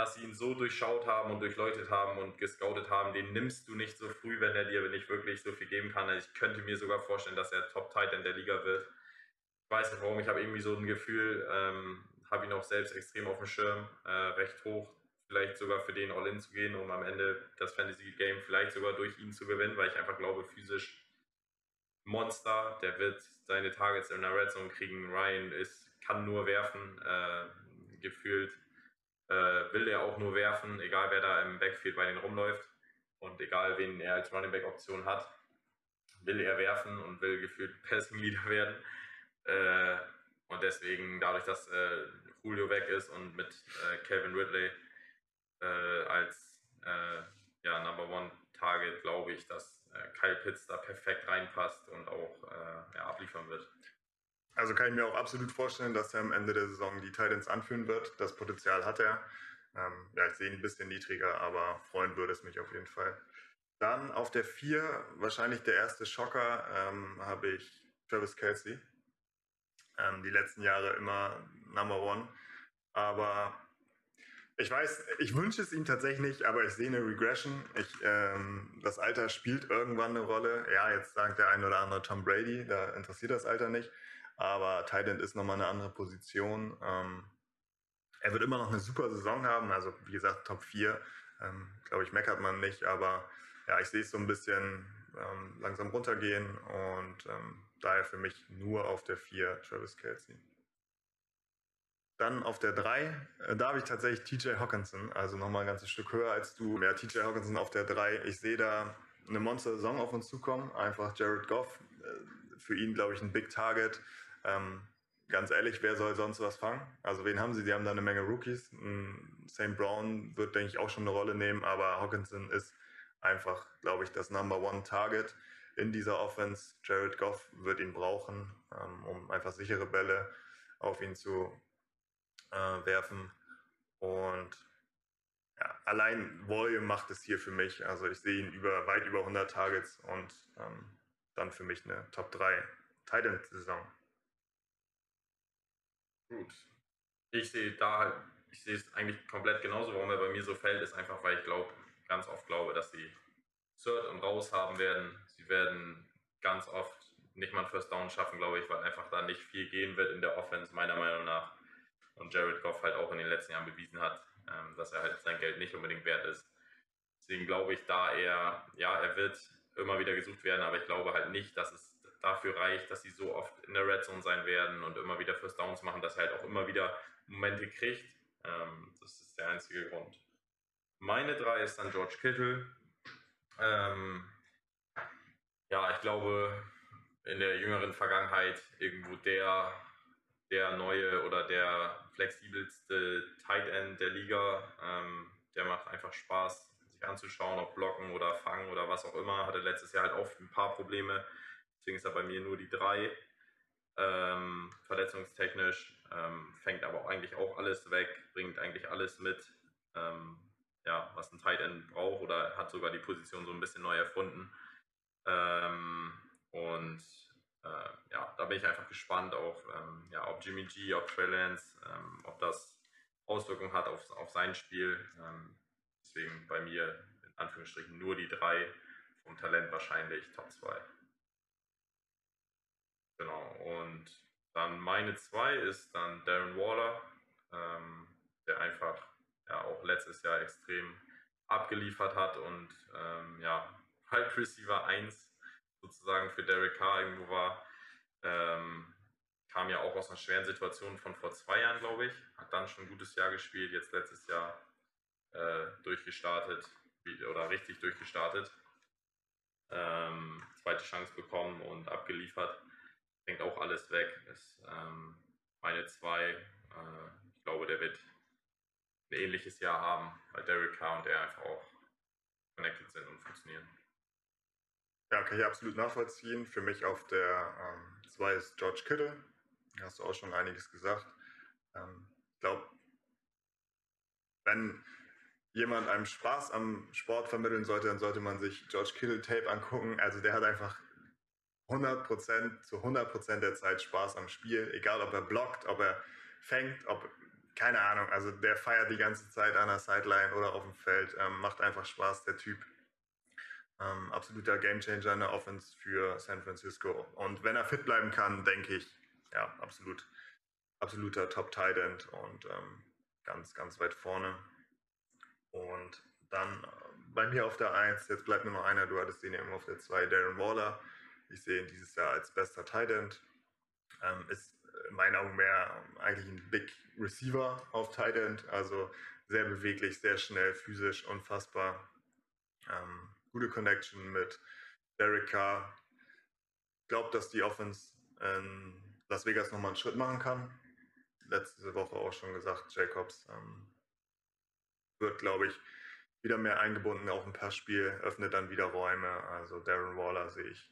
dass sie ihn so durchschaut haben und durchleuchtet haben und gescoutet haben, den nimmst du nicht so früh, wenn er dir nicht wirklich so viel geben kann. Ich könnte mir sogar vorstellen, dass er Top Titan der Liga wird. Ich weiß nicht warum, ich habe irgendwie so ein Gefühl, ähm, habe ihn auch selbst extrem auf dem Schirm, äh, recht hoch, vielleicht sogar für den All-In zu gehen, um am Ende das Fantasy-Game vielleicht sogar durch ihn zu gewinnen, weil ich einfach glaube, physisch Monster, der wird seine Targets in der Red Zone kriegen. Ryan ist, kann nur werfen, äh, gefühlt äh, will er auch nur werfen, egal wer da im Backfield bei denen rumläuft und egal wen er als Running Back Option hat, will er werfen und will gefühlt Passing Leader werden. Äh, und deswegen, dadurch, dass äh, Julio weg ist und mit äh, Kevin Ridley äh, als ja, Number One Target, glaube ich, dass Kyle Pitts da perfekt reinpasst und auch ja, abliefern wird. Also kann ich mir auch absolut vorstellen, dass er am Ende der Saison die Titans anführen wird. Das Potenzial hat er. Ähm, ja, ich sehe ihn ein bisschen niedriger, aber freuen würde es mich auf jeden Fall. Dann auf der 4, wahrscheinlich der erste Schocker, ähm, habe ich Travis Kelsey. Ähm, die letzten Jahre immer Number One. Aber ich weiß, ich wünsche es ihm tatsächlich aber ich sehe eine Regression. Ich, ähm, das Alter spielt irgendwann eine Rolle. Ja, jetzt sagt der ein oder andere Tom Brady, da interessiert das Alter nicht. Aber Thailand ist nochmal eine andere Position. Ähm, er wird immer noch eine super Saison haben. Also wie gesagt, Top 4. Ähm, Glaube ich, meckert man nicht. Aber ja, ich sehe es so ein bisschen ähm, langsam runtergehen. Und ähm, daher für mich nur auf der 4 Travis Kelsey. Dann auf der 3, äh, da habe ich tatsächlich TJ Hawkinson, also nochmal ein ganzes Stück höher als du. Ja, TJ Hawkinson auf der 3. Ich sehe da eine Monster-Saison auf uns zukommen. Einfach Jared Goff, äh, für ihn, glaube ich, ein Big Target. Ähm, ganz ehrlich, wer soll sonst was fangen? Also wen haben sie? Die haben da eine Menge Rookies. St. Brown wird, denke ich, auch schon eine Rolle nehmen, aber Hawkinson ist einfach, glaube ich, das Number One Target in dieser Offense. Jared Goff wird ihn brauchen, ähm, um einfach sichere Bälle auf ihn zu äh, werfen. Und ja, allein Volume macht es hier für mich. Also ich sehe ihn über weit über 100 Targets und ähm, dann für mich eine Top 3 Titan-Saison. Gut. Ich sehe da halt, ich sehe es eigentlich komplett genauso. Warum er bei mir so fällt, ist einfach, weil ich glaube, ganz oft glaube, dass sie Third und raus haben werden. Sie werden ganz oft nicht mal ein First Down schaffen, glaube ich, weil einfach da nicht viel gehen wird in der Offense, meiner Meinung nach. Und Jared Goff halt auch in den letzten Jahren bewiesen hat, ähm, dass er halt sein Geld nicht unbedingt wert ist. Deswegen glaube ich da eher, ja, er wird immer wieder gesucht werden, aber ich glaube halt nicht, dass es dafür reicht, dass sie so oft in der Red Zone sein werden und immer wieder First Downs machen, dass er halt auch immer wieder Momente kriegt. Ähm, das ist der einzige Grund. Meine drei ist dann George Kittle. Ähm, ja, ich glaube, in der jüngeren Vergangenheit irgendwo der, der neue oder der flexibelste Tight End der Liga. Ähm, der macht einfach Spaß, sich anzuschauen, ob blocken oder fangen oder was auch immer. Hatte letztes Jahr halt auch ein paar Probleme. Deswegen ist er bei mir nur die drei. Ähm, verletzungstechnisch ähm, fängt aber auch eigentlich auch alles weg, bringt eigentlich alles mit, ähm, ja, was ein Tight End braucht oder hat sogar die Position so ein bisschen neu erfunden. Ähm, und äh, ja, da bin ich einfach gespannt auf, ähm, ja, ob Jimmy G, ob Trey Lance, ähm, ob das Auswirkungen hat auf, auf sein Spiel. Ähm, deswegen bei mir in Anführungsstrichen nur die drei, vom Talent wahrscheinlich Top 2. Genau, und dann meine zwei ist dann Darren Waller, ähm, der einfach ja auch letztes Jahr extrem abgeliefert hat und ähm, ja, Wide Receiver 1 sozusagen für Derek Carr irgendwo war. Ähm, kam ja auch aus einer schweren Situation von vor zwei Jahren, glaube ich. Hat dann schon ein gutes Jahr gespielt, jetzt letztes Jahr äh, durchgestartet oder richtig durchgestartet. Ähm, zweite Chance bekommen und abgeliefert. Hängt auch alles weg. Ist ähm, meine zwei. Äh, ich glaube, der wird ein ähnliches Jahr haben, weil Derek Carr und er einfach auch connected sind und funktionieren. Ja, kann ich absolut nachvollziehen. Für mich auf der 2 ähm, ist George Kittle. Da hast du auch schon einiges gesagt. Ähm, ich glaube, wenn jemand einem Spaß am Sport vermitteln sollte, dann sollte man sich George Kittle Tape angucken. Also der hat einfach 100% zu 100% der Zeit Spaß am Spiel, egal ob er blockt, ob er fängt, ob keine Ahnung, also der feiert die ganze Zeit an der Sideline oder auf dem Feld, ähm, macht einfach Spaß, der Typ. Ähm, absoluter Gamechanger in der Offense für San Francisco. Und wenn er fit bleiben kann, denke ich, ja, absolut, absoluter Top-Tight End und ähm, ganz, ganz weit vorne. Und dann äh, bei mir auf der 1, jetzt bleibt nur noch einer, du hattest den ja immer auf der 2, Darren Waller. Ich sehe ihn dieses Jahr als bester Tight End. Ähm, ist in meinen Augen mehr eigentlich ein Big Receiver auf Tight End, also sehr beweglich, sehr schnell, physisch, unfassbar. Ähm, gute Connection mit Derek Carr. Ich glaube, dass die Offense in Las Vegas nochmal einen Schritt machen kann. Letzte Woche auch schon gesagt, Jacobs ähm, wird, glaube ich, wieder mehr eingebunden, auch im Passspiel, öffnet dann wieder Räume. Also Darren Waller sehe ich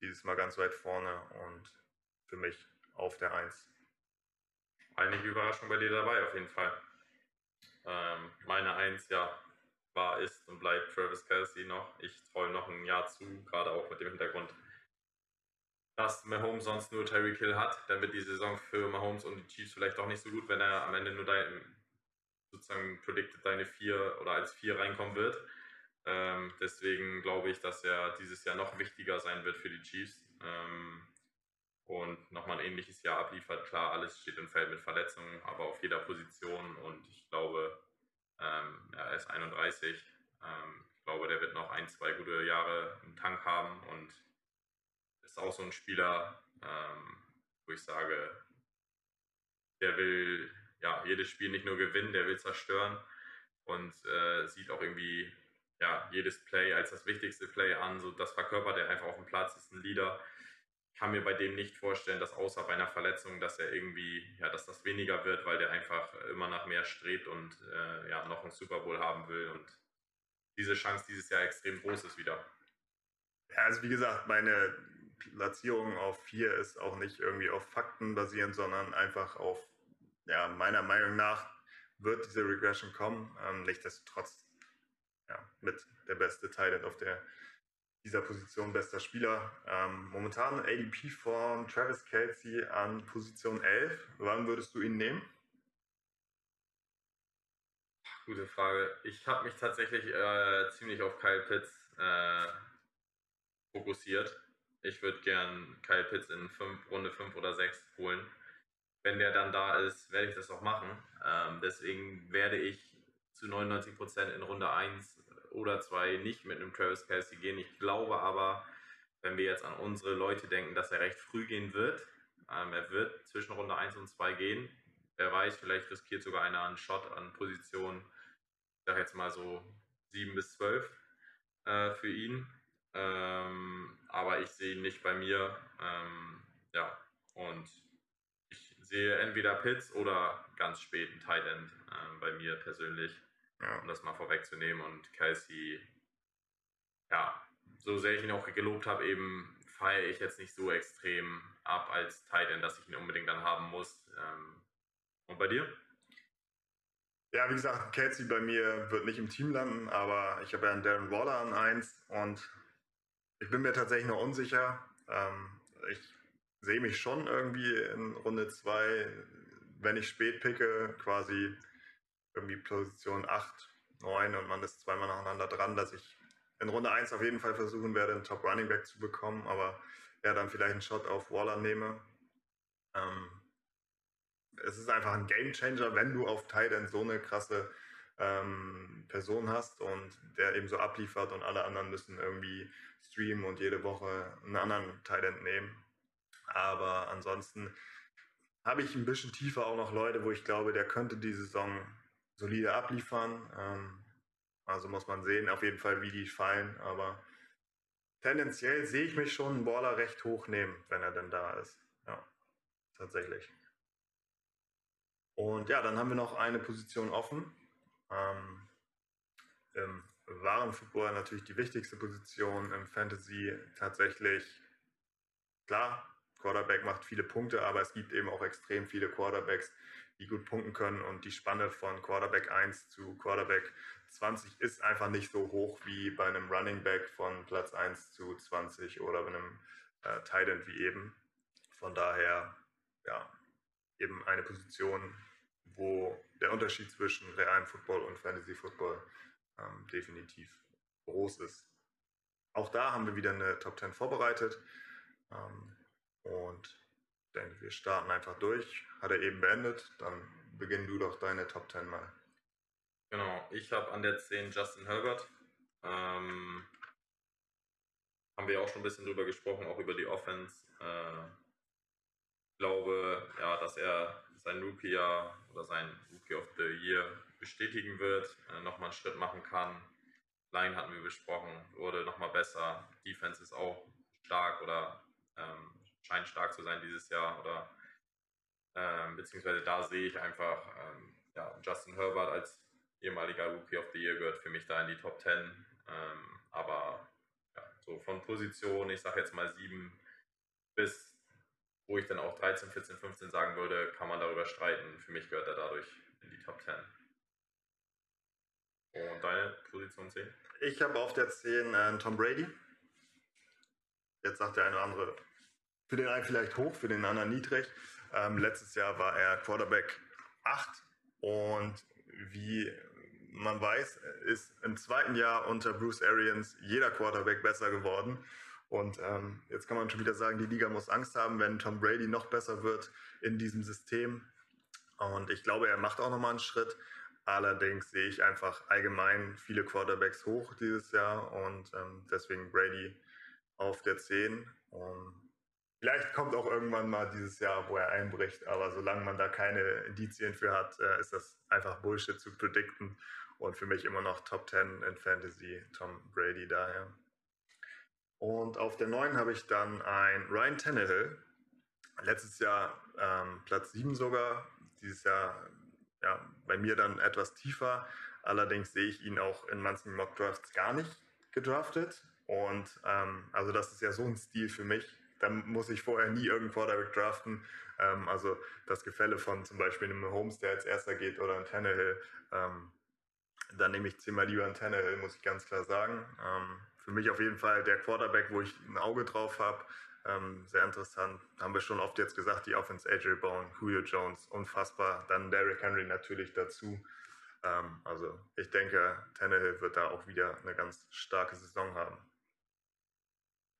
dieses Mal ganz weit vorne und für mich auf der Eins. Einige Überraschungen bei dir dabei, auf jeden Fall. Ähm, meine Eins, ja, war, ist und bleibt Travis Kelsey noch. Ich traue noch ein Jahr zu, gerade auch mit dem Hintergrund, dass Mahomes sonst nur Terry Kill hat. Dann wird die Saison für Mahomes und die Chiefs vielleicht auch nicht so gut, wenn er am Ende nur dein, sozusagen predicted deine vier oder als vier reinkommen wird. Ähm, deswegen glaube ich, dass er dieses Jahr noch wichtiger sein wird für die Chiefs. Ähm, und nochmal ein ähnliches Jahr abliefert. Klar, alles steht im Feld mit Verletzungen, aber auf jeder Position. Und ich glaube, ähm, er ist 31. Ähm, ich glaube, der wird noch ein, zwei gute Jahre im Tank haben und ist auch so ein Spieler, ähm, wo ich sage, der will ja jedes Spiel nicht nur gewinnen, der will zerstören und äh, sieht auch irgendwie ja, jedes Play als das wichtigste Play an. So, das verkörpert er einfach auf dem Platz, ist ein Leader kann mir bei dem nicht vorstellen, dass außer bei einer Verletzung, dass er irgendwie, ja, dass das weniger wird, weil der einfach immer nach mehr strebt und äh, ja, noch einen Super Bowl haben will und diese Chance dieses Jahr extrem groß ist wieder. Ja, also wie gesagt, meine Platzierung auf vier ist auch nicht irgendwie auf Fakten basierend, sondern einfach auf, ja, meiner Meinung nach wird diese Regression kommen. Ähm, nichtsdestotrotz, ja, mit der beste Teil auf der dieser Position bester Spieler. Ähm, momentan ADP von Travis Kelsey an Position 11. Wann würdest du ihn nehmen? Gute Frage. Ich habe mich tatsächlich äh, ziemlich auf Kyle Pitts äh, fokussiert. Ich würde gern Kyle Pitts in fünf, Runde 5 oder 6 holen. Wenn der dann da ist, werde ich das auch machen. Ähm, deswegen werde ich zu 99% in Runde 1 oder 2 nicht mit einem Travis Kelsey gehen. Ich glaube aber, wenn wir jetzt an unsere Leute denken, dass er recht früh gehen wird. Ähm, er wird zwischen Runde 1 und 2 gehen. Wer weiß, vielleicht riskiert sogar einer einen Shot an Position sage jetzt mal so 7 bis 12 äh, für ihn. Ähm, aber ich sehe ihn nicht bei mir. Ähm, ja, und ich sehe entweder Pitts oder ganz spät ein Tight End äh, bei mir persönlich, ja. um das mal vorwegzunehmen. Und Kelsey, ja, so sehr ich ihn auch gelobt habe, eben feiere ich jetzt nicht so extrem ab als Tight End, dass ich ihn unbedingt dann haben muss. Ähm, und bei dir? Ja, wie gesagt, Kelsey bei mir wird nicht im Team landen, aber ich habe ja einen Darren Waller an 1 und ich bin mir tatsächlich noch unsicher. Ähm, ich sehe mich schon irgendwie in Runde 2, wenn ich spät picke, quasi irgendwie Position 8, 9 und man ist zweimal nacheinander dran, dass ich in Runde 1 auf jeden Fall versuchen werde, einen Top Running Back zu bekommen, aber ja, dann vielleicht einen Shot auf Waller nehme. Ähm, es ist einfach ein Game Changer, wenn du auf Titan so eine krasse ähm, Person hast und der eben so abliefert und alle anderen müssen irgendwie streamen und jede Woche einen anderen Titan nehmen. Aber ansonsten habe ich ein bisschen tiefer auch noch Leute, wo ich glaube, der könnte die Saison solide abliefern. Ähm, also muss man sehen, auf jeden Fall, wie die fallen. Aber tendenziell sehe ich mich schon einen Baller recht hoch nehmen, wenn er denn da ist. Ja, tatsächlich. Und ja, dann haben wir noch eine Position offen. Ähm, Im wahren Football natürlich die wichtigste Position, im Fantasy tatsächlich, klar, Quarterback macht viele Punkte, aber es gibt eben auch extrem viele Quarterbacks, die gut punkten können und die Spanne von Quarterback 1 zu Quarterback 20 ist einfach nicht so hoch wie bei einem Running Back von Platz 1 zu 20 oder bei einem äh, Tight End wie eben. Von daher, ja, eben eine Position, wo der Unterschied zwischen realem Football und Fantasy Football ähm, definitiv groß ist. Auch da haben wir wieder eine Top 10 vorbereitet ähm, und denke, wir starten einfach durch. Hat er eben beendet, dann beginn du doch deine Top 10 mal. Genau, ich habe an der 10 Justin Herbert. Ähm, haben wir auch schon ein bisschen drüber gesprochen, auch über die Offense. Äh, ich glaube, ja, dass er sein Rookie-Jahr oder sein Rookie of the Year bestätigen wird, äh, nochmal einen Schritt machen kann. Line hatten wir besprochen, wurde nochmal besser. Defense ist auch stark oder ähm, scheint stark zu sein dieses Jahr. Oder ähm, beziehungsweise da sehe ich einfach ähm, ja, Justin Herbert als ehemaliger Rookie of the Year gehört für mich da in die Top 10. Ähm, aber ja, so von Position, ich sage jetzt mal 7 bis wo ich dann auch 13, 14, 15 sagen würde, kann man darüber streiten. Für mich gehört er dadurch in die Top 10. Und deine Position 10? Ich habe auf der 10 äh, Tom Brady. Jetzt sagt der eine oder andere, für den einen vielleicht hoch, für den anderen niedrig. Ähm, letztes Jahr war er Quarterback 8 und wie man weiß, ist im zweiten Jahr unter Bruce Arians jeder Quarterback besser geworden. Und ähm, jetzt kann man schon wieder sagen, die Liga muss Angst haben, wenn Tom Brady noch besser wird in diesem System. Und ich glaube, er macht auch nochmal einen Schritt. Allerdings sehe ich einfach allgemein viele Quarterbacks hoch dieses Jahr und ähm, deswegen Brady auf der 10. Und vielleicht kommt auch irgendwann mal dieses Jahr, wo er einbricht, aber solange man da keine Indizien für hat, äh, ist das einfach Bullshit zu predikten. Und für mich immer noch Top 10 in Fantasy, Tom Brady daher. Und auf der 9 habe ich dann ein Ryan Tannehill. Letztes Jahr ähm, Platz 7 sogar. Dieses Jahr ja, bei mir dann etwas tiefer. Allerdings sehe ich ihn auch in manchen Mock Drafts gar nicht gedraftet. Und ähm, also das ist ja so ein Stil für mich. Da muss ich vorher nie irgendeinen Quarterback draften. Ähm, also das Gefälle von zum Beispiel einem Holmes, der als erster geht, oder ein Tannehill. Ähm, dann nehme ich zehnmal lieber einen Tannehill, muss ich ganz klar sagen. Ähm, für mich auf jeden Fall der Quarterback, wo ich ein Auge drauf habe. Ähm, sehr interessant. Haben wir schon oft jetzt gesagt, die Offense AJ Bone, Julio Jones, unfassbar. Dann Derrick Henry natürlich dazu. Ähm, also ich denke, Tannehill wird da auch wieder eine ganz starke Saison haben.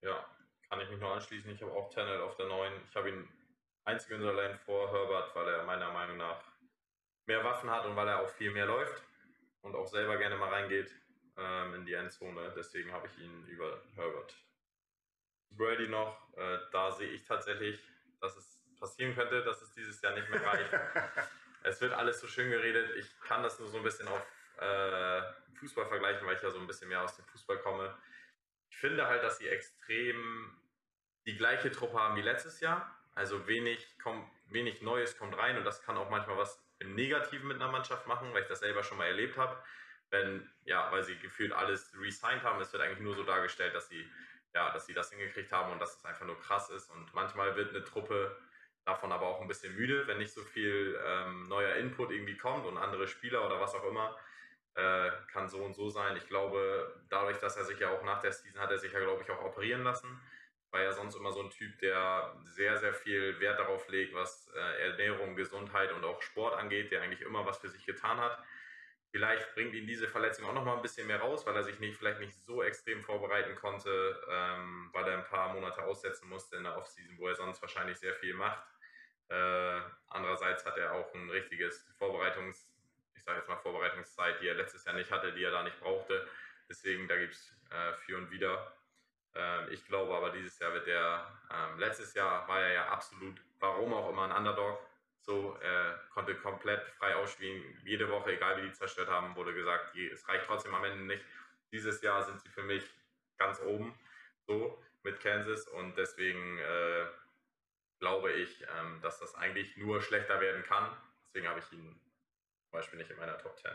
Ja, kann ich mich nur anschließen. Ich habe auch Tannehill auf der 9. Ich habe ihn einzig in der Lane vor Herbert, weil er meiner Meinung nach mehr Waffen hat und weil er auch viel mehr läuft und auch selber gerne mal reingeht ähm, in die Endzone. Deswegen habe ich ihn über Herbert. Brady noch, äh, da sehe ich tatsächlich, dass es passieren könnte, dass es dieses Jahr nicht mehr reicht. es wird alles so schön geredet. Ich kann das nur so ein bisschen auf äh, Fußball vergleichen, weil ich ja so ein bisschen mehr aus dem Fußball komme. Ich finde halt, dass sie extrem die gleiche Truppe haben wie letztes Jahr. Also wenig, kommt, wenig Neues kommt rein und das kann auch manchmal was im Negativen mit einer Mannschaft machen, weil ich das selber schon mal erlebt habe. Wenn, ja, weil sie gefühlt alles resigned haben, es wird eigentlich nur so dargestellt, dass sie, ja, dass sie das hingekriegt haben und dass es einfach nur krass ist. Und manchmal wird eine Truppe davon aber auch ein bisschen müde, wenn nicht so viel ähm, neuer Input irgendwie kommt und andere Spieler oder was auch immer. Äh, kann so und so sein. Ich glaube, dadurch, dass er sich ja auch nach der Season hat er sich ja, glaube ich, auch operieren lassen. War ja sonst immer so ein Typ, der sehr, sehr viel Wert darauf legt, was äh, Ernährung, Gesundheit und auch Sport angeht, der eigentlich immer was für sich getan hat. Vielleicht bringt ihn diese Verletzung auch noch mal ein bisschen mehr raus, weil er sich nicht, vielleicht nicht so extrem vorbereiten konnte, ähm, weil er ein paar Monate aussetzen musste in der Offseason, wo er sonst wahrscheinlich sehr viel macht. Äh, andererseits hat er auch ein richtiges Vorbereitungs, sage jetzt mal Vorbereitungszeit, die er letztes Jahr nicht hatte, die er da nicht brauchte. Deswegen, da gibt es äh, für und wieder. Ähm, ich glaube aber, dieses Jahr wird er, ähm, letztes Jahr war er ja absolut, warum auch immer, ein Underdog. So, er konnte komplett frei ausspielen. Jede Woche, egal wie die zerstört haben, wurde gesagt, es reicht trotzdem am Ende nicht. Dieses Jahr sind sie für mich ganz oben, so mit Kansas und deswegen äh, glaube ich, ähm, dass das eigentlich nur schlechter werden kann. Deswegen habe ich ihn Beispiel nicht in meiner Top 10.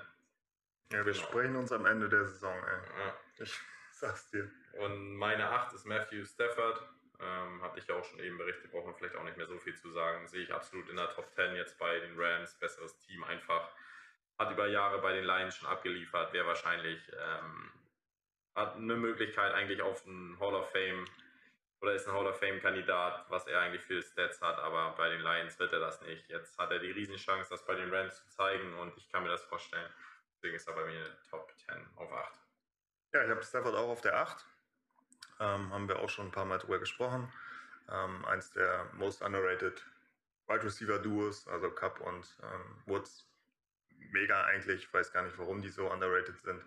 Ja, wir genau. sprechen uns am Ende der Saison, ey. Ja. Ich sag's dir. Und meine 8 ist Matthew Stafford. Ähm, hatte ich ja auch schon eben berichtet, braucht man vielleicht auch nicht mehr so viel zu sagen. Sehe ich absolut in der Top 10 jetzt bei den Rams. Besseres Team einfach. Hat über Jahre bei den Lions schon abgeliefert. Wäre wahrscheinlich, ähm, hat eine Möglichkeit eigentlich auf einen Hall of Fame oder ist ein Hall of Fame-Kandidat, was er eigentlich für Stats hat, aber bei den Lions wird er das nicht. Jetzt hat er die Riesenchance, das bei den Rams zu zeigen und ich kann mir das vorstellen. Deswegen ist er bei mir Top 10 auf 8. Ja, ich habe Stafford auch auf der 8. Ähm, haben wir auch schon ein paar Mal drüber gesprochen. Ähm, eins der most underrated Wide Receiver Duos, also Cup und ähm, Woods. Mega eigentlich, ich weiß gar nicht, warum die so underrated sind.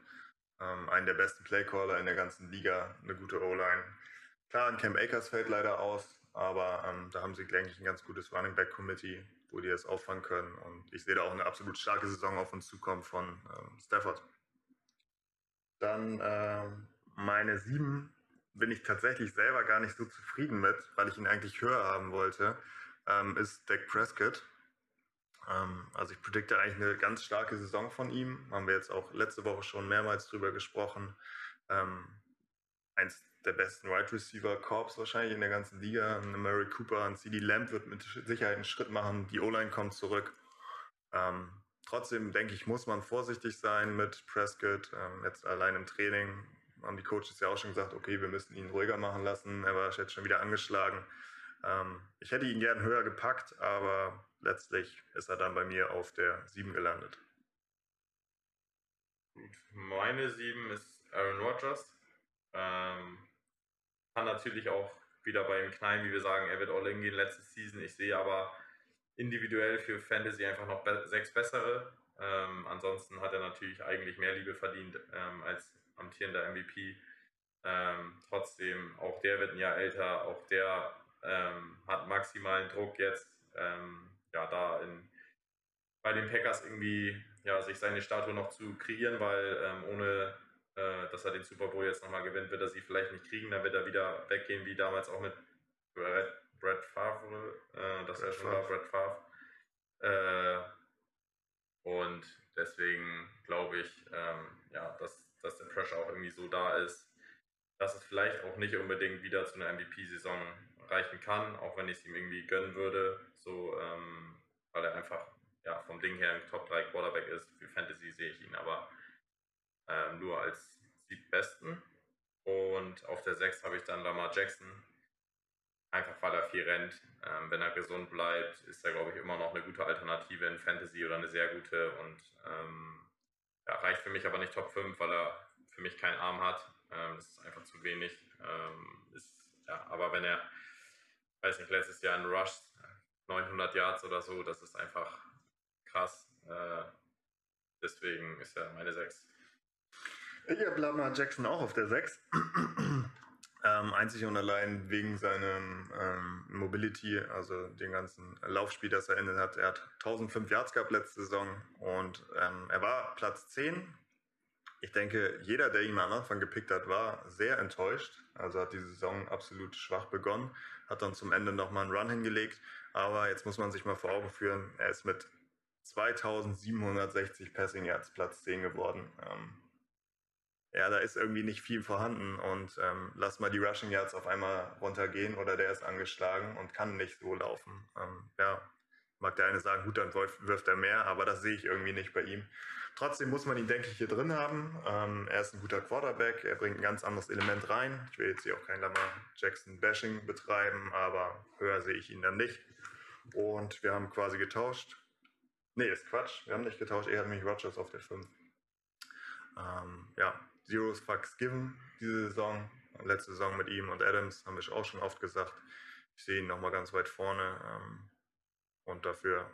Ähm, einen der besten Playcaller in der ganzen Liga, eine gute O-Line Klar, ein Camp Akers fällt leider aus, aber ähm, da haben sie, denke ich, ein ganz gutes Running Back Committee, wo die es auffangen können. Und ich sehe da auch eine absolut starke Saison auf uns zukommen von ähm, Stafford. Dann äh, meine sieben bin ich tatsächlich selber gar nicht so zufrieden mit, weil ich ihn eigentlich höher haben wollte, ähm, ist Dak Prescott. Ähm, also ich predikte eigentlich eine ganz starke Saison von ihm. Haben wir jetzt auch letzte Woche schon mehrmals drüber gesprochen. Ähm, eins der besten Wide Receiver Corps wahrscheinlich in der ganzen Liga. Ein Murray Cooper, ein CD Lamb wird mit Sicherheit einen Schritt machen. Die O-Line kommt zurück. Ähm, trotzdem denke ich, muss man vorsichtig sein mit Prescott. Ähm, jetzt allein im Training haben die Coaches ja auch schon gesagt, okay, wir müssen ihn ruhiger machen lassen. Er war jetzt schon wieder angeschlagen. Ähm, ich hätte ihn gern höher gepackt, aber letztlich ist er dann bei mir auf der 7 gelandet. Meine 7 ist Aaron Rodgers. Ähm, kann natürlich auch wieder bei ihm knallen, wie wir sagen, er wird all in gehen letzte Season. Ich sehe aber individuell für Fantasy einfach noch be sechs bessere. Ähm, ansonsten hat er natürlich eigentlich mehr Liebe verdient ähm, als amtierender MVP. Ähm, trotzdem, auch der wird ein Jahr älter, auch der ähm, hat maximalen Druck jetzt, ähm, ja, da in, bei den Packers irgendwie ja, sich seine Statue noch zu kreieren, weil ähm, ohne äh, dass er den Super Bowl jetzt nochmal gewinnt, wird er sie vielleicht nicht kriegen. Dann wird er wieder weggehen, wie damals auch mit Brad, Brad Favre, äh, das Brad ja schon war, Brad Favre. Äh, und deswegen glaube ich, ähm, ja, dass, dass der Pressure auch irgendwie so da ist, dass es vielleicht auch nicht unbedingt wieder zu einer MVP-Saison reichen kann, auch wenn ich es ihm irgendwie gönnen würde, so, ähm, weil er einfach ja, vom Ding her ein Top 3 Quarterback ist. Für Fantasy sehe ich ihn aber ähm, nur als Siebtbesten. Und auf der 6 habe ich dann Lamar Jackson. Einfach weil er viel rennt. Ähm, wenn er gesund bleibt, ist er, glaube ich, immer noch eine gute Alternative in Fantasy oder eine sehr gute. Und ähm, ja, reicht für mich aber nicht Top 5, weil er für mich keinen Arm hat. Ähm, das ist einfach zu wenig. Ähm, ist, ja, aber wenn er, weiß nicht, letztes Jahr in Rush 900 Yards oder so, das ist einfach krass. Äh, deswegen ist er meine 6. Ich habe Lamar Jackson auch auf der 6. ähm, einzig und allein wegen seinem ähm, Mobility, also den ganzen Laufspiel, das er inne hat. Er hat 1005 Yards gehabt letzte Saison und ähm, er war Platz 10. Ich denke, jeder, der ihn am Anfang gepickt hat, war sehr enttäuscht. Also hat die Saison absolut schwach begonnen, hat dann zum Ende nochmal einen Run hingelegt. Aber jetzt muss man sich mal vor Augen führen, er ist mit 2760 Passing Yards Platz 10 geworden. Ähm, ja, da ist irgendwie nicht viel vorhanden und ähm, lass mal die Rushing Yards auf einmal runtergehen oder der ist angeschlagen und kann nicht so laufen. Ähm, ja, mag der eine sagen, gut, dann wirft er mehr, aber das sehe ich irgendwie nicht bei ihm. Trotzdem muss man ihn, denke ich, hier drin haben. Ähm, er ist ein guter Quarterback, er bringt ein ganz anderes Element rein. Ich will jetzt hier auch kein Lamar Jackson Bashing betreiben, aber höher sehe ich ihn dann nicht. Und wir haben quasi getauscht. Nee, ist Quatsch, wir haben nicht getauscht, er hat nämlich Rogers auf der 5. Ähm, ja, Zeros Fucks Given diese Saison. Letzte Saison mit ihm und Adams haben wir auch schon oft gesagt. Ich sehe ihn nochmal ganz weit vorne ähm, und dafür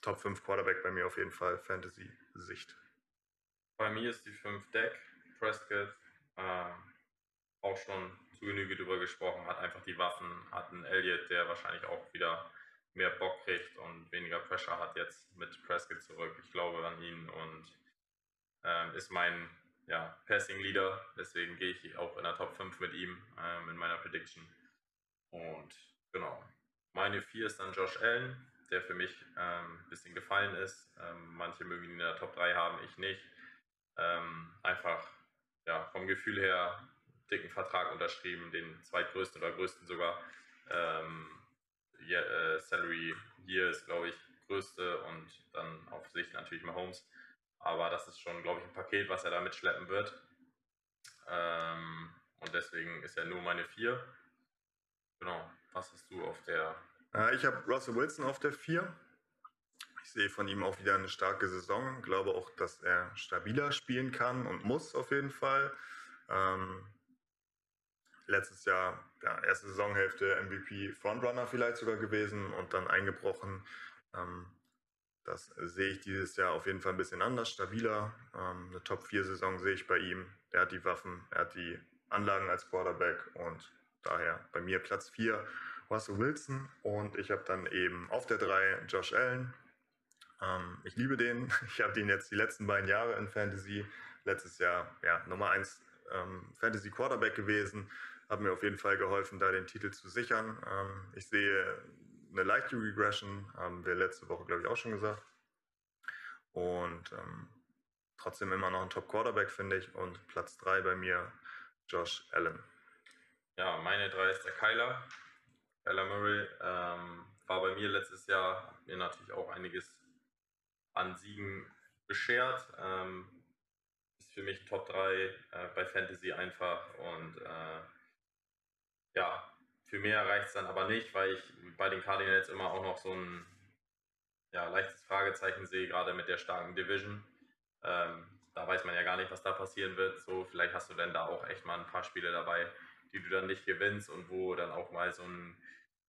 Top 5 Quarterback bei mir auf jeden Fall Fantasy-Sicht. Bei mir ist die 5 Deck. Prescott äh, auch schon zu Genüge drüber gesprochen, hat einfach die Waffen, hat einen Elliott, der wahrscheinlich auch wieder mehr Bock kriegt und weniger Pressure hat jetzt mit Prescott zurück. Ich glaube an ihn und äh, ist mein ja, Passing Leader. Deswegen gehe ich auch in der Top 5 mit ihm ähm, in meiner Prediction. Und genau. Meine 4 ist dann Josh Allen, der für mich ähm, ein bisschen gefallen ist. Ähm, manche mögen ihn in der Top 3 haben, ich nicht. Ähm, einfach ja, vom Gefühl her dicken Vertrag unterschrieben, den zweitgrößten oder größten sogar. Ähm, yeah, äh, Salary Year ist, glaube ich, größte und dann auf sich natürlich Mahomes. Aber das ist schon, glaube ich, ein Paket, was er da mitschleppen wird. Ähm, und deswegen ist er nur meine 4. Genau. Was hast du auf der? Äh, ich habe Russell Wilson auf der 4. Ich sehe von ihm auch wieder eine starke Saison. Glaube auch, dass er stabiler spielen kann und muss auf jeden Fall. Ähm, letztes Jahr, ja, erste Saisonhälfte MVP Frontrunner vielleicht sogar gewesen und dann eingebrochen. Ähm, das sehe ich dieses Jahr auf jeden Fall ein bisschen anders, stabiler. Ähm, eine Top-4-Saison sehe ich bei ihm. Er hat die Waffen, er hat die Anlagen als Quarterback und daher bei mir Platz 4 Russell Wilson und ich habe dann eben auf der 3 Josh Allen. Ähm, ich liebe den. Ich habe den jetzt die letzten beiden Jahre in Fantasy. Letztes Jahr ja, Nummer 1 ähm, Fantasy Quarterback gewesen. Hat mir auf jeden Fall geholfen, da den Titel zu sichern. Ich sehe eine leichte Regression, haben wir letzte Woche, glaube ich, auch schon gesagt. Und ähm, trotzdem immer noch ein Top-Quarterback, finde ich. Und Platz 3 bei mir, Josh Allen. Ja, meine 3 ist der Kyler. Kyler Murray ähm, war bei mir letztes Jahr, hat mir natürlich auch einiges an Siegen beschert. Ähm, ist für mich Top 3 äh, bei Fantasy einfach und äh, ja, für mehr reicht es dann aber nicht, weil ich bei den Cardinals immer auch noch so ein ja, leichtes Fragezeichen sehe, gerade mit der starken Division. Ähm, da weiß man ja gar nicht, was da passieren wird. So, vielleicht hast du dann da auch echt mal ein paar Spiele dabei, die du dann nicht gewinnst und wo dann auch mal so ein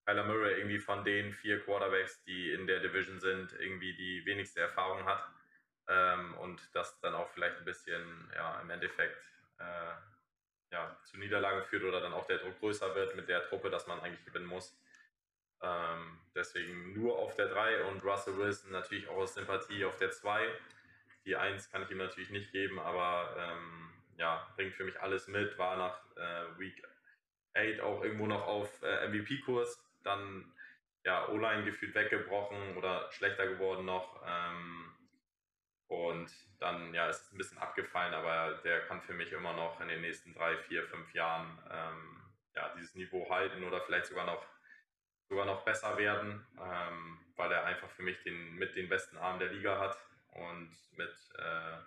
Kyler Murray irgendwie von den vier Quarterbacks, die in der Division sind, irgendwie die wenigste Erfahrung hat. Ähm, und das dann auch vielleicht ein bisschen ja, im Endeffekt äh, ja, zu Niederlagen führt oder dann auch der Druck größer wird mit der Truppe, dass man eigentlich gewinnen muss. Ähm, deswegen nur auf der 3 und Russell Wilson natürlich auch aus Sympathie auf der 2. Die 1 kann ich ihm natürlich nicht geben, aber ähm, ja, bringt für mich alles mit. War nach äh, Week 8 auch irgendwo noch auf äh, MVP-Kurs. Dann ja, O-Line gefühlt weggebrochen oder schlechter geworden noch. Ähm, und dann ja, ist es ein bisschen abgefallen, aber der kann für mich immer noch in den nächsten drei, vier, fünf Jahren ähm, ja, dieses Niveau halten oder vielleicht sogar noch, sogar noch besser werden, ähm, weil er einfach für mich den, mit den besten Armen der Liga hat und mit äh,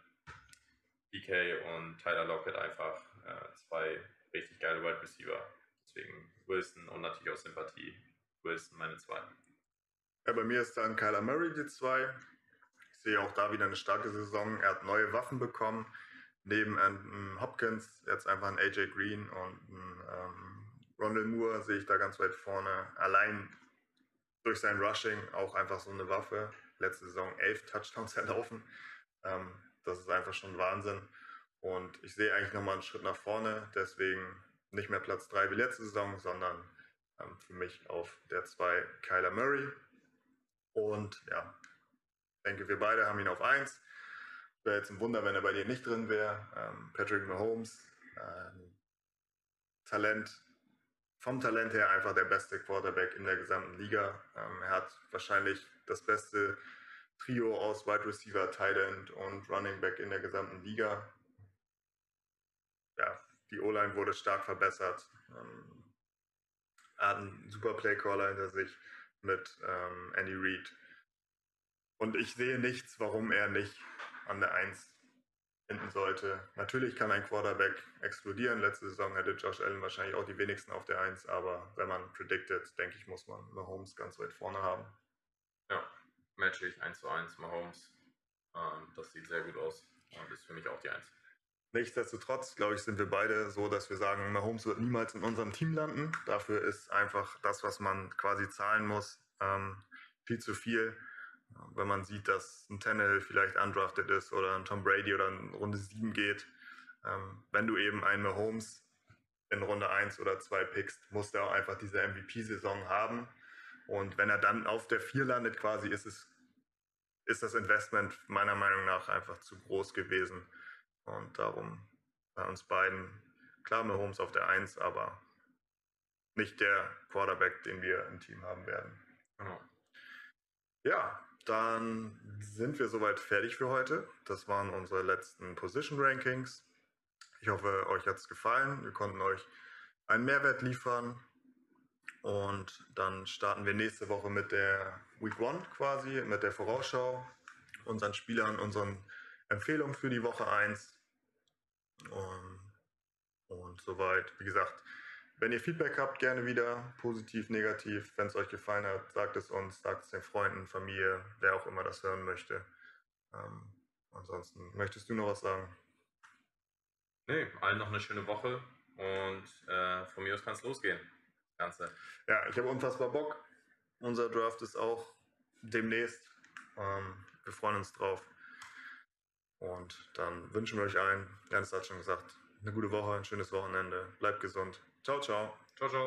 DK und Tyler Lockett einfach äh, zwei richtig geile Wide Receiver. Deswegen Wilson und natürlich auch Sympathie. Wilson meine zwei. Ja, bei mir ist dann Kyler Murray die zwei. Sehe auch da wieder eine starke Saison. Er hat neue Waffen bekommen. Neben ähm, Hopkins jetzt einfach ein AJ Green und ähm, Rondell Moore sehe ich da ganz weit vorne. Allein durch sein Rushing auch einfach so eine Waffe. Letzte Saison elf Touchdowns erlaufen. Ähm, das ist einfach schon Wahnsinn. Und ich sehe eigentlich nochmal einen Schritt nach vorne. Deswegen nicht mehr Platz 3 wie letzte Saison, sondern ähm, für mich auf der 2 Kyler Murray. Und ja, denke, wir beide haben ihn auf 1. Wäre jetzt ein Wunder, wenn er bei dir nicht drin wäre. Ähm, Patrick Mahomes, ähm, Talent, vom Talent her einfach der beste Quarterback in der gesamten Liga. Ähm, er hat wahrscheinlich das beste Trio aus Wide Receiver, Tight End und Running Back in der gesamten Liga. Ja, die O-Line wurde stark verbessert. Ähm, er hat einen super Playcaller hinter sich mit ähm, Andy Reid. Und ich sehe nichts, warum er nicht an der 1 enden sollte. Natürlich kann ein Quarterback explodieren. Letzte Saison hätte Josh Allen wahrscheinlich auch die wenigsten auf der 1, aber wenn man predicted, denke ich, muss man Mahomes ganz weit vorne haben. Ja, match ich 1 zu 1 Mahomes. Ähm, das sieht sehr gut aus und ist für mich auch die 1. Nichtsdestotrotz, glaube ich, sind wir beide so, dass wir sagen, Mahomes wird niemals in unserem Team landen. Dafür ist einfach das, was man quasi zahlen muss, ähm, viel zu viel. Wenn man sieht, dass ein Tannehill vielleicht undrafted ist oder ein Tom Brady oder in Runde 7 geht, ähm, wenn du eben einen Mahomes in Runde 1 oder 2 pickst, muss der auch einfach diese MVP-Saison haben. Und wenn er dann auf der 4 landet, quasi ist es, ist das Investment meiner Meinung nach einfach zu groß gewesen. Und darum bei uns beiden, klar Mahomes auf der 1, aber nicht der Quarterback, den wir im Team haben werden. Genau. Ja, dann sind wir soweit fertig für heute. Das waren unsere letzten Position Rankings. Ich hoffe, euch hat es gefallen. Wir konnten euch einen Mehrwert liefern. Und dann starten wir nächste Woche mit der Week One quasi, mit der Vorausschau, unseren Spielern, unseren Empfehlungen für die Woche 1. Und, und soweit, wie gesagt, wenn ihr Feedback habt, gerne wieder, positiv, negativ. Wenn es euch gefallen hat, sagt es uns, sagt es den Freunden, Familie, wer auch immer das hören möchte. Ähm, ansonsten, möchtest du noch was sagen? Nee, allen noch eine schöne Woche und äh, von mir aus kann es losgehen. Ganze. Ja, ich habe unfassbar Bock. Unser Draft ist auch demnächst. Ähm, wir freuen uns drauf. Und dann wünschen wir euch allen, Janis hat schon gesagt, eine gute Woche, ein schönes Wochenende. Bleibt gesund. 招招，招招